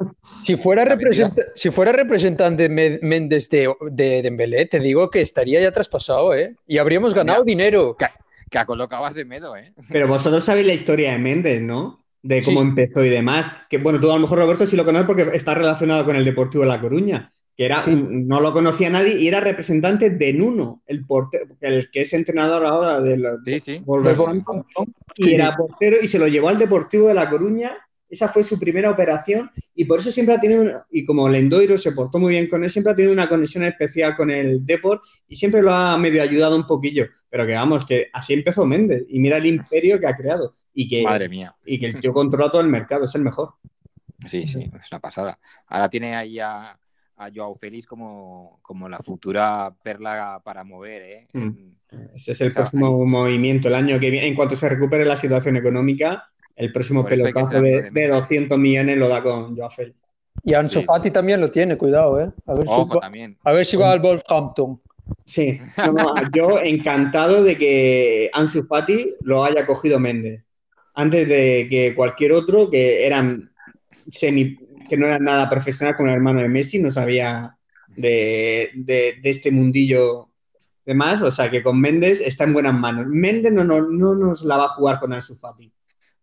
Si fuera, representa- si fuera representante Méndez de, de Dembélé, te digo que estaría ya traspasado, ¿eh? Y habríamos ganado dinero. Que, que colocabas de Medo, ¿eh? Pero vosotros sabéis la historia de Méndez, ¿no? De cómo Sí. empezó y demás. Que bueno, tú a lo mejor Roberto sí lo conoces porque está relacionado con el Deportivo de La Coruña. Que era, Sí. no lo conocía nadie y era representante de Nuno, el portero, el que es entrenador ahora del Sí, sí. Wolverhampton. y era portero y se lo llevó al Deportivo de La Coruña. Esa fue su primera operación y por eso siempre ha tenido, una- y como Lendoiro se portó muy bien con él, siempre ha tenido una conexión especial con el Deport y siempre lo ha medio ayudado un poquillo. Pero que vamos, que así empezó Méndez y mira el imperio que ha creado y que, Madre mía. y que el tío controla todo el mercado, es el mejor. Sí, sí, es una pasada. Ahora tiene ahí a, a Joao Félix como, como la futura perla para mover, ¿eh? Mm. Ese es el Esa- próximo movimiento el año que viene. En cuanto se recupere la situación económica, el próximo pelotazo de, de de Messi. 200 millones lo da con Joao Félix. Y Ansu Sí, Fati también lo tiene, cuidado, ¿eh? A ver, si Ojo también. a ver si va al Wolverhampton. Sí, no, no, yo encantado de que Ansu Fati lo haya cogido Méndez. Antes de que cualquier otro que eran semi, que no eran nada profesional como el hermano de Messi, no sabía de, de- de este mundillo de más. O sea que con Méndez está en buenas manos. Méndez no, no, no nos la va a jugar con Ansu Fati.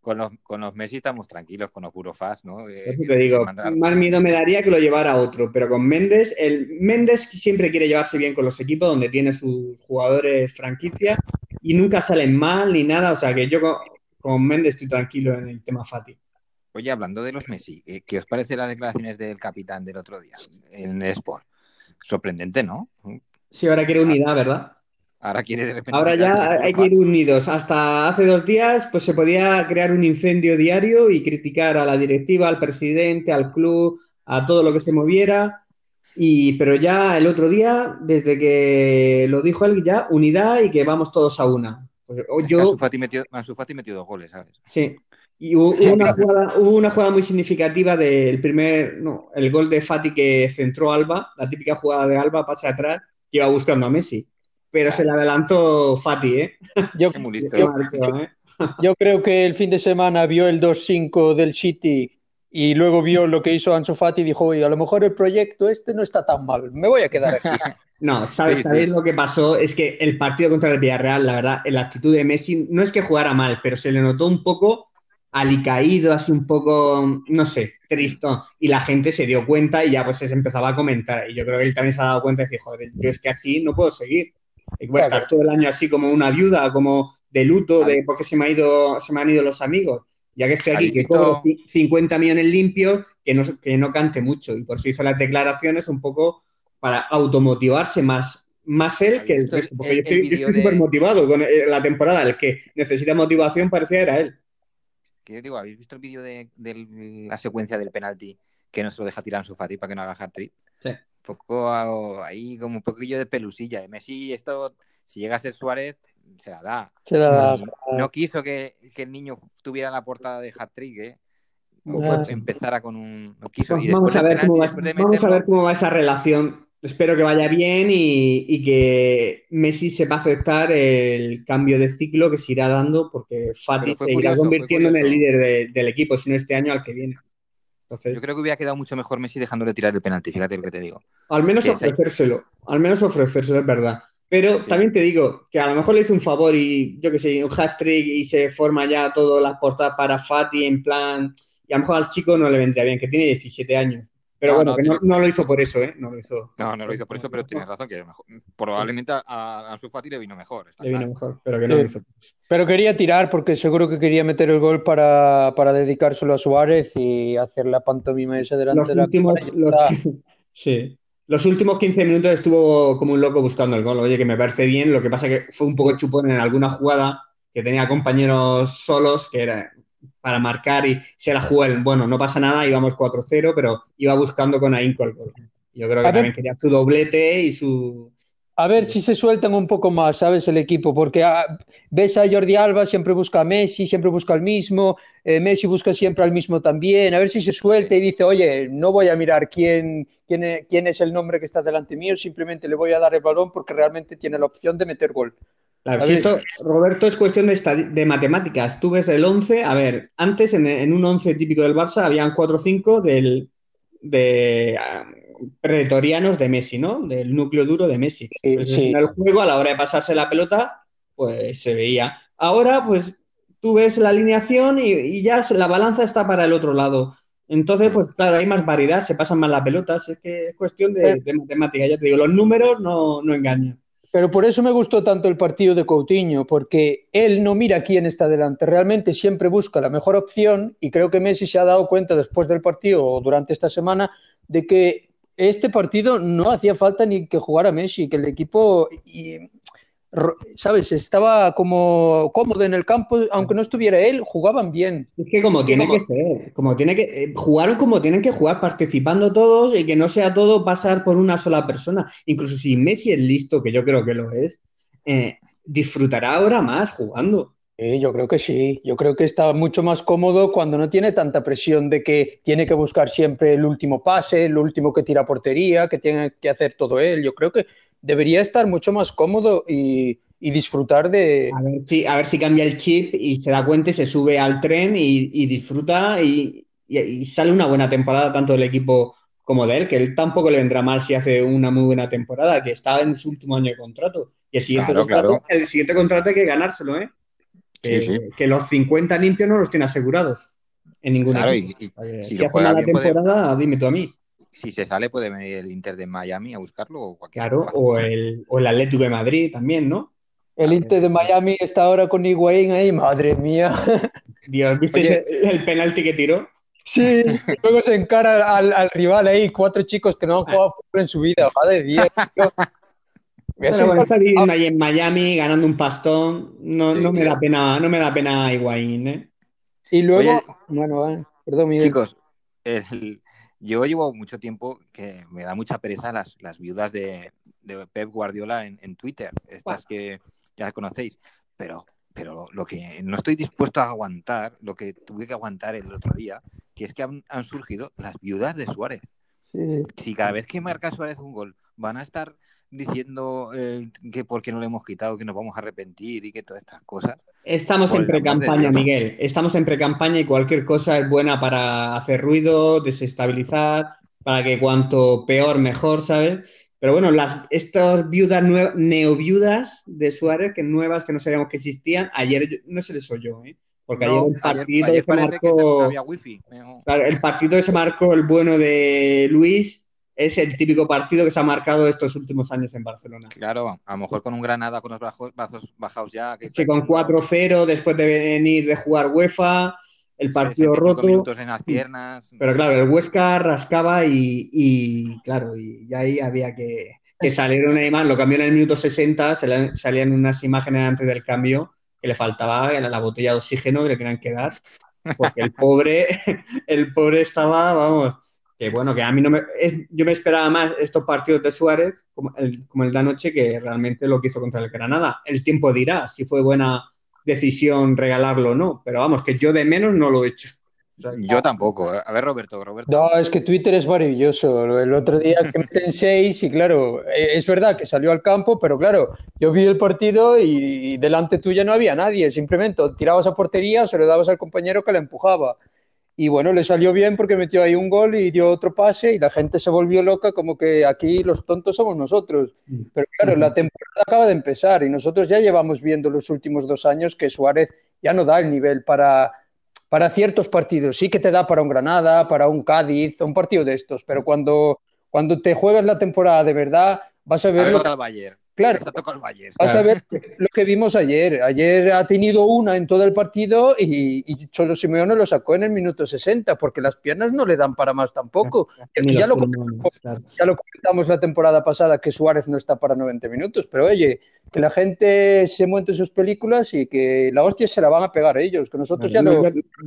Con los, con los Messi estamos tranquilos, con los Burofaz, ¿no? Eh, eso te digo, mandar- más miedo me daría que lo llevara otro, pero con Méndez, el Méndez siempre quiere llevarse bien con los equipos donde tiene sus jugadores franquicia y nunca salen mal ni nada, o sea que yo con, con Méndez estoy tranquilo en el tema Fati. Oye, hablando de los Messi, ¿qué, qué os parece las declaraciones del capitán del otro día en el Sport? Sorprendente, ¿no? Sí, ahora quiere unidad, ¿verdad? Ahora quiere de repente. Ahora ya hay que ir unidos. Hasta hace dos días, pues se podía crear un incendio diario y criticar a la directiva, al presidente, al club, a todo lo que se moviera. Y, pero ya el otro día, desde que lo dijo él, ya unidad y que vamos todos a una. Pues, yo, Ansu Fati metió, metió dos goles, ¿sabes? sí. Y hubo, una jugada, hubo una jugada muy significativa del primer, no, el gol de Fati que centró Alba, la típica jugada de Alba, pasa atrás, que iba buscando a Messi. Pero se le adelantó Fati, ¿eh? Yo, Es muy listo. Qué marcó, ¿eh? yo creo que el fin de semana vio el 2-5 del City y luego vio lo que hizo Ansu Fati y dijo, oye, a lo mejor el proyecto este no está tan mal, me voy a quedar aquí. *laughs* No, ¿sabes, Sí, ¿sabéis sí. lo que pasó? Es que el partido contra el Villarreal, la verdad, la actitud de Messi no es que jugara mal, pero se le notó un poco alicaído, así un poco, no sé, tristón. Y la gente se dio cuenta y ya pues se empezaba a comentar. Y yo creo que él también se ha dado cuenta y dice, joder, yo es que así no puedo seguir. Y voy a estar todo el año así como una viuda, como de luto, de porque se me, ha ido, se me han ido los amigos. Ya que estoy aquí, ¿Habéis que cobro ci- 50 millones limpios, que no, que no cante mucho. Y por eso hizo las declaraciones un poco para automotivarse más, más él que el resto. Porque el- yo estoy, estoy de- súper motivado con eh, la temporada. El que necesita motivación parecía era él. Que yo digo, ¿habéis visto el vídeo de, de la secuencia del penalti que no se lo deja tirar Ansu Fati para que no haga hat-trick? Sí. Un poco ah, ahí, como un poquillo de pelusilla. De Messi, esto, si llega a ser Suárez, se la da. Se la- Y no quiso que, que el niño tuviera la portada de hat-trick, ¿eh? Empezara con un. No quiso. Pues y vamos, a ver cómo va, vamos a ver cómo va esa relación espero que vaya bien y, que Messi sepa aceptar el cambio de ciclo que se irá dando porque Fati se irá convirtiendo en el líder del equipo, si no este año al que viene. Yo creo que hubiera quedado mucho mejor Messi dejándole tirar el penalti, fíjate lo que te digo. Al menos ofrecérselo, al menos ofrecérselo, es verdad. Pero también te digo que a lo mejor le hizo un favor y yo que sé, un hat-trick y se forma ya todas las portadas para Fati en plan. Y a lo mejor al chico no le vendría bien, que tiene 17 años. Pero bueno, que no, lo hizo por eso, ¿eh? No lo hizo. No, no lo hizo por eso, pero tienes razón, que mejor. probablemente a, a su Fati le vino mejor. Le vino mejor, pero que no lo hizo. Pero quería tirar porque seguro que quería meter el gol para, para dedicárselo a Suárez y hacer la pantomima esa delante los de la últimos, los, *laughs* Sí. Los últimos 15 minutos estuvo como un loco buscando el gol. Oye, que me parece bien. Lo que pasa que fue un poco chupón en alguna jugada que tenía compañeros solos que era para marcar y se la jugó el, bueno, no pasa nada, íbamos 4-0, pero iba buscando con ahínco el gol. Yo creo que también quería su doblete y su... A ver si se sueltan un poco más, ¿sabes? El equipo, porque ah, ves a Jordi Alba, siempre busca a Messi, siempre busca al mismo, eh, Messi busca siempre al mismo también, a ver si se suelta y dice, oye, no voy a mirar quién, quién, es, quién es el nombre que está delante mío, simplemente le voy a dar el balón porque realmente tiene la opción de meter gol. Claro, si esto, Roberto, es cuestión de, matemáticas. Tú ves el 11, a ver, antes en, un 11 típico del Barça habían 4 o 5 del, de ah, pretorianos de Messi, ¿no? Del núcleo duro de Messi. En el juego, a la hora de pasarse la pelota, pues se veía. Ahora, pues tú ves la alineación y, ya la balanza está para el otro lado. Entonces, pues claro, hay más variedad, se pasan más las pelotas, es que es cuestión de, de matemáticas. Ya te digo, los números no, no engañan. Pero por eso me gustó tanto el partido de Coutinho, porque él no mira quién está delante, realmente siempre busca la mejor opción y creo que Messi se ha dado cuenta después del partido o durante esta semana de que este partido no hacía falta ni que jugara Messi, que el equipo ¿sabes? Estaba como cómodo en el campo, aunque no estuviera él, jugaban bien. Es que como tiene que ser, como tiene que, eh, jugaron como tienen que jugar, participando todos y que no sea todo pasar por una sola persona. Incluso si Messi es listo, que yo creo que lo es, eh, disfrutará ahora más jugando. Sí, yo creo que sí. Yo creo que está mucho más cómodo cuando no tiene tanta presión de que tiene que buscar siempre el último pase, el último que tira portería, que tiene que hacer todo él. Yo creo que debería estar mucho más cómodo y, disfrutar de... A ver, si, a ver si cambia el chip y se da cuenta y se sube al tren y, disfruta y, sale una buena temporada tanto del equipo como de él, que él tampoco le vendrá mal si hace una muy buena temporada, que está en su último año de contrato. Y el siguiente, contrato, El siguiente contrato hay que ganárselo, ¿eh? Que, los 50 limpios no los tiene asegurados en ningún claro, equipo. Y, si, hace una temporada, dime tú a mí si se sale puede venir el Inter de Miami a buscarlo o cualquier Claro, o el, o el Atlético de Madrid también, ¿no? El Inter de Miami está ahora con Higuaín ahí, madre mía. *laughs* Dios, ¿viste el penalti que tiró? Sí, luego se encara al, rival ahí, cuatro chicos que no han jugado fútbol en su vida, madre mía. *laughs* Bueno, bueno, está viviendo ahí en Miami ganando un pastón. No, no me da pena, no me da pena Higuaín, ¿eh? Y luego, bueno, perdón, Miguel. Chicos, el, yo llevo mucho tiempo que me da mucha pereza las, las viudas de, Pep Guardiola en, Twitter, estas que ya conocéis, pero, pero lo que no estoy dispuesto a aguantar, lo que tuve que aguantar el otro día, que es que han, surgido las viudas de Suárez. Si cada vez que marca Suárez un gol van a estar diciendo eh, que por qué no le hemos quitado, que nos vamos a arrepentir y que todas estas cosas. Estamos en pre-campaña, Miguel. Estamos en pre-campaña y cualquier cosa es buena para hacer ruido, desestabilizar, para que cuanto peor, mejor, ¿sabes? Pero bueno, las, estas viudas neoviudas de Suárez, que nuevas, que no sabíamos que existían, ayer no se les oyó, ¿eh? Porque ayer el partido que se marcó. el partido que se marcó el bueno de Luis es el típico partido que se ha marcado estos últimos años en Barcelona. Claro, a lo mejor con un Granada con los brazos, bajados ya. sí, con 4-0 después de venir de jugar UEFA, el partido roto. minutos en las piernas. Pero claro, el Huesca rascaba y, claro, y, ahí había que, que salir una imagen. Lo cambió en el minuto 60, salían unas imágenes antes del cambio que le faltaba la botella de oxígeno que le tenían que dar. Porque el pobre, *laughs* el pobre estaba, vamos que bueno, que a mí no me... yo me esperaba más estos partidos de Suárez, como el, como el de anoche, que realmente lo que hizo contra el Granada. El tiempo dirá si fue buena decisión regalarlo o no, pero vamos, que yo de menos no lo he hecho. Yo tampoco. A ver, Roberto, Roberto. No, es que Twitter es maravilloso. El otro día que meten *laughs* seis y claro, eh, es verdad que salió al campo, pero claro, yo vi el partido y delante tuya no había nadie. Simplemente tirabas a portería, se lo dabas al compañero que la empujaba. Y bueno, le salió bien porque metió ahí un gol y dio otro pase y la gente se volvió loca como que aquí los tontos somos nosotros. Mm. Pero claro, la temporada acaba de empezar y nosotros ya llevamos viendo los últimos dos años que Suárez ya no da el nivel para, para ciertos partidos. Sí que te da para un Granada, para un Cádiz, un partido de estos, pero cuando, cuando te juegas la temporada de verdad, vas a ver... A ver Claro, vas a ver lo que vimos ayer. Ayer ha tenido una en todo el partido y, y Cholo Simeone lo sacó en el minuto 60 porque las piernas no le dan para más tampoco. *laughs* ya, lo comentamos, la temporada pasada que Suárez no está para 90 minutos, pero oye, que la gente se monte sus películas y que la hostia se la van a pegar ellos, que nosotros ya yo,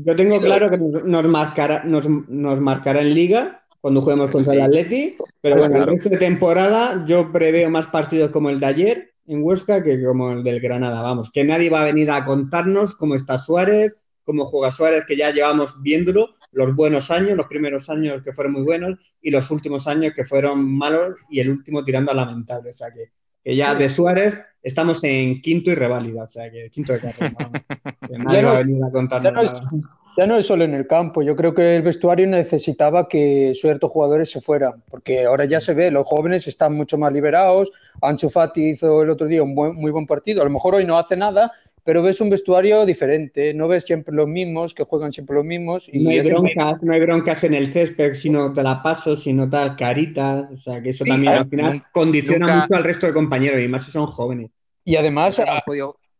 yo, tengo *laughs* claro que nos marcará, nos, nos marcará en liga cuando juguemos contra el Atleti. Pero bueno, el resto de temporada yo preveo más partidos como el de ayer en Huesca que como el del Granada. Vamos, que nadie va a venir a contarnos cómo está Suárez, cómo juega Suárez, que ya llevamos viéndolo los buenos años, los primeros años que fueron muy buenos y los últimos años que fueron malos y el último tirando a lamentable. O sea que, que ya de Suárez estamos en quinto y reválida, o sea que quinto de carrera. *laughs* nadie va a venir a contarnos nada. Ya no es solo en el campo, yo creo que el vestuario necesitaba que ciertos jugadores se fueran, porque ahora ya se ve, los jóvenes están mucho más liberados. Ansu Fati hizo el otro día un muy buen partido, a lo mejor hoy no hace nada, pero ves un vestuario diferente, no ves siempre los mismos, que juegan siempre los mismos. Y no, hay broncas, no hay broncas en el césped, sino te la paso, sino tal carita, o sea que eso también al final condiciona mucho al resto de compañeros, y más si son jóvenes. Y además...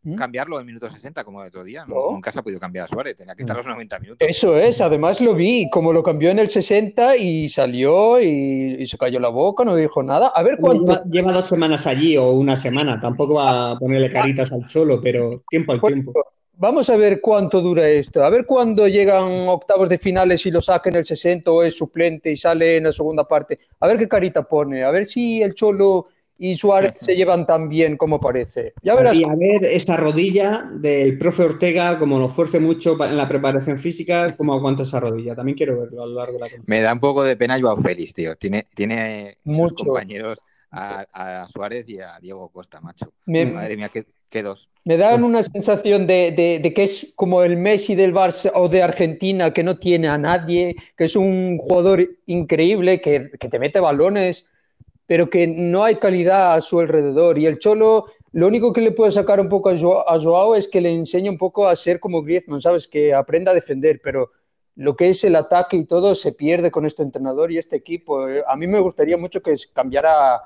¿Mm? cambiarlo en minuto 60 como el otro día. Nunca se ha podido cambiar a Suárez, tenía que estar los 90 minutos. Eso es, además lo vi, como lo cambió en el 60 y salió y, se cayó la boca, no dijo nada. A ver cuánto. Lleva, dos semanas allí o una semana, tampoco va a ponerle caritas al solo, pero tiempo al tiempo. Vamos a ver cuánto dura esto. A ver cuándo llegan octavos de finales y lo saca en el 60 o es suplente y sale en la segunda parte. A ver qué carita pone. A ver si el Cholo y Suárez se llevan tan bien como parece. Ya verás. Y a ver esta rodilla del profe Ortega, como lo fuerce mucho en la preparación física, cómo aguanta esa rodilla. También quiero verlo a lo largo de la temporada. Me da un poco de pena Joao Félix, tío. Tiene, tiene muchos compañeros a, Suárez y a Diego Costa, macho. Madre mía, qué, dos. Me dan una sensación de, de, que es como el Messi del Barça o de Argentina, que no tiene a nadie, que es un jugador increíble, que, que te mete balones pero que no hay calidad a su alrededor. Y el Cholo, lo único que le puede sacar un poco a Joao, es que le enseñe un poco a ser como Griezmann, ¿sabes? Que aprenda a defender, pero lo que es el ataque y todo se pierde con este entrenador y este equipo. A mí me gustaría mucho que cambiara,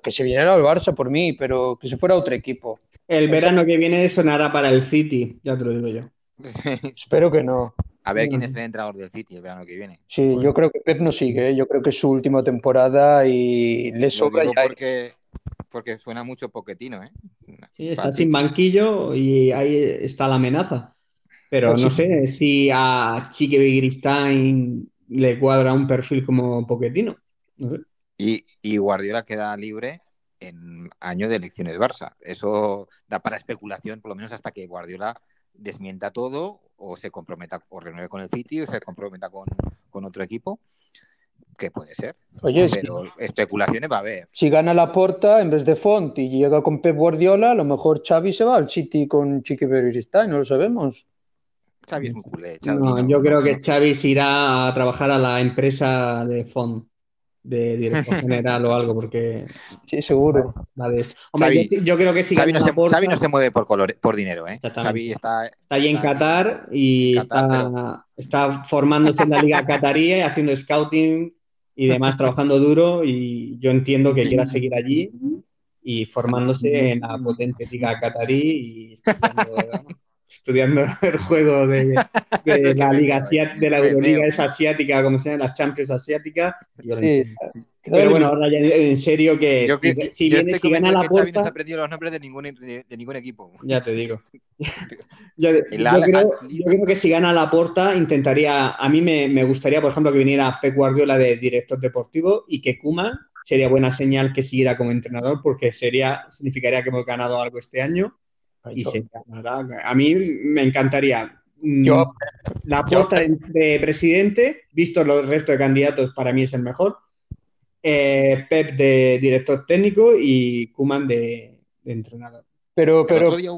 que se viniera al Barça por mí, pero que se fuera a otro equipo. El verano que viene sonará para el City, ya te lo digo yo. *laughs* Espero que no. A ver quién es el entrenador del City el verano que viene. Sí, yo creo que Pep no sigue, ¿eh? yo creo que es su última temporada y le sobra ya. Porque, porque suena mucho poquetino, ¿eh? Sí, está sin banquillo y ahí está la amenaza. Pero pues no sé si a Chique Gristain le cuadra un perfil como Poquetino. y, y Guardiola queda libre en año de elecciones Barça. Eso da para especulación, por lo menos hasta que Guardiola desmienta todo o se comprometa o renueve con el City o se comprometa con, otro equipo que puede ser. Oye, pero especulaciones va a haber. Si gana la porta en vez de Font y llega con Pep Guardiola, a lo mejor Xavi se va al City con Chiqui Beristain, no lo sabemos. Xavi es muy culé. yo creo que Xavi se irá a trabajar a la empresa de Font de director general o algo, porque. *laughs* Sí, seguro. Hombre, yo, creo que si Xavi no, se, no se mueve por, color, por dinero, ¿eh? Xavi está, está ahí en Qatar y está, está, formándose en la Liga Qatarí, haciendo scouting y demás, *laughs* trabajando duro. Y yo entiendo que quiera seguir allí y formándose en la potente Liga Qatarí y *laughs* estudiando *laughs* el juego de, *laughs* la Liga de la Euroliga es asiática, como se llama, las Champions asiáticas. Pero bueno, ahora ya en serio que si, viene, si gana la puerta... no se aprendido los nombres de ningún, de, ningún equipo. Ya te digo. *laughs* yo, creo, que si gana la puerta intentaría, a mí me, me, gustaría, por ejemplo, que viniera Pep Guardiola de director deportivo y que Kuma sería buena señal que siguiera como entrenador porque sería significaría que hemos ganado algo este año y se A mí me encantaría. mm, Yo- la puerta de, de presidente, visto los restos de candidatos, para mí es el mejor. Eh, Pep de director técnico y Kuman de, de entrenador. Pero, pero, día,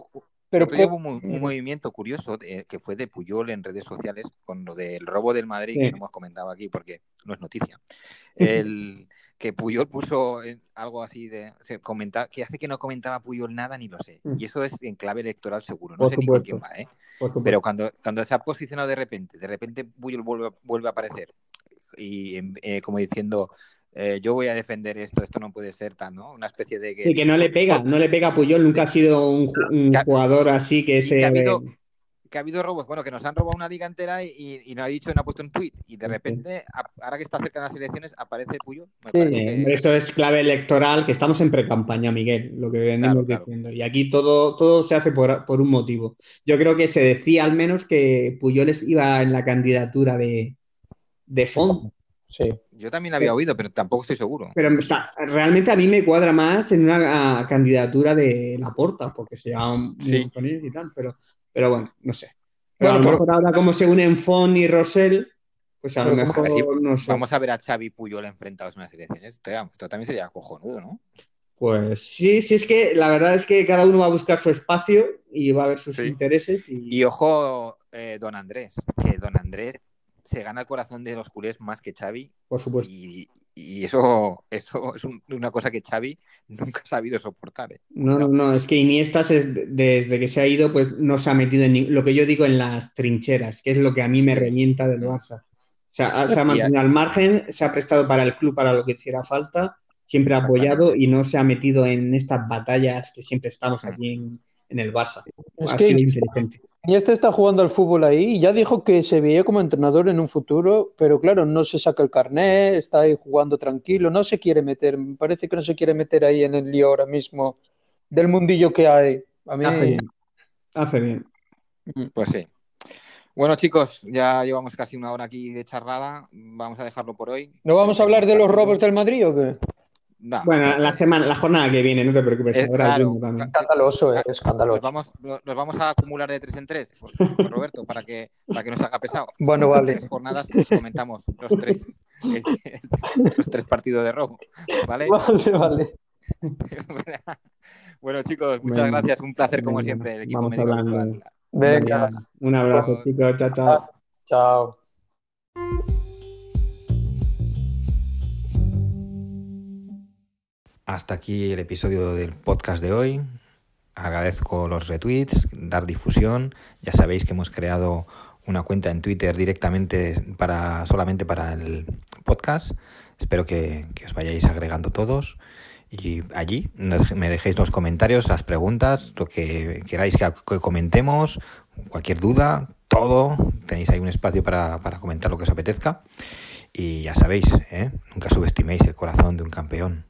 pero, Pep- hubo un, un movimiento curioso eh, que fue de Puyol en redes sociales con lo del robo del Madrid, Sí. que no hemos comentado aquí porque no es noticia. El, que Puyol puso algo así de. Se comenta, que hace que no comentaba Puyol nada ni lo sé. Mm. Y eso es en clave electoral seguro. No Por sé ni con quién va, ¿eh? Pero cuando, cuando se ha posicionado de repente, de repente Puyol vuelve, vuelve a aparecer y eh, como diciendo. eh, yo voy a defender esto, esto no puede ser tan, ¿no? Una especie de que, Sí, que no le pega, no le pega a Puyol, nunca ha sido un, jugador así que se... que ha habido, que ha habido robos, bueno, que nos han robado una liga entera y, y no ha dicho, no ha puesto un tweet y de repente, a- ahora que está cerca de las elecciones, aparece Puyol. Me Sí, que- Eso es clave electoral, que estamos en pre-campaña, Miguel, lo que venimos Claro, claro. diciendo. Y aquí todo, todo se hace por, por un motivo. Yo creo que se decía al menos que Puyoles iba en la candidatura de, de Font, sí. Yo también la había oído, pero tampoco estoy seguro. pero está, realmente a mí me cuadra más en una ah, candidatura de Laporta, porque se llama un Sí. montonil y tal, pero, pero bueno, no sé. Pero Bueno, a lo mejor ahora como se unen Font y Rosell, pues a lo mejor, A ver si no sé. Vamos a ver a Xavi y Puyol enfrentados en unas elecciones. Esto, esto también sería cojonudo, ¿no? Pues sí, sí, es que la verdad es que cada uno va a buscar su espacio y va a ver sus Sí. intereses y, Y ojo, eh, don Andrés, que don Andrés se gana el corazón de los culés más que Xavi por supuesto. y, y eso, eso es un- una cosa que Xavi nunca ha sabido soportar. ¿eh? No, no, no, es que Iniesta se- desde que se ha ido, pues no se ha metido en ni- lo que yo digo en las trincheras, que es lo que a mí me revienta del Barça. O sea, ha- se ha mantenido al margen, se ha prestado para el club para lo que hiciera falta, siempre ha apoyado y no se ha metido en estas batallas que siempre estamos aquí en, en el Barça. Es ha que sido inteligente. Y este está jugando al fútbol ahí y ya dijo que se veía como entrenador en un futuro, pero claro, no se saca el carnet, está ahí jugando tranquilo, no se quiere meter, me parece que no se quiere meter ahí en el lío ahora mismo del mundillo que hay. A mí, Hace bien. Hace bien. Pues sí. Bueno, chicos, ya llevamos casi una hora aquí de charrada. Vamos a dejarlo por hoy. ¿no vamos a hablar de los robos del Madrid o qué? No, Bueno, la semana, la jornada que viene, no te preocupes, Eh, habrá claro. Escandaloso, eh, Nos escandaloso. vamos, nos vamos a acumular de tres en tres, por- por Roberto, para que, para que nos haga pesado. *laughs* Bueno, vale. Tres jornadas comentamos los tres, los tres partidos de robo. ¿Vale? Vale, vale. *laughs* bueno, chicos, muchas gracias. Un placer, como siempre. El equipo vamos médico hablando. Venga, Un abrazo, chicos. Chao, chao. chao. Hasta aquí el episodio del podcast de hoy. Agradezco los retweets, dar difusión. Ya sabéis que hemos creado una cuenta en Twitter directamente para solamente para el podcast. Espero que, os vayáis agregando todos. Y allí me dejéis los comentarios, las preguntas, lo que queráis que, que comentemos, cualquier duda, todo. Tenéis ahí un espacio para, para comentar lo que os apetezca. Y ya sabéis, ¿eh? nunca subestiméis el corazón de un campeón.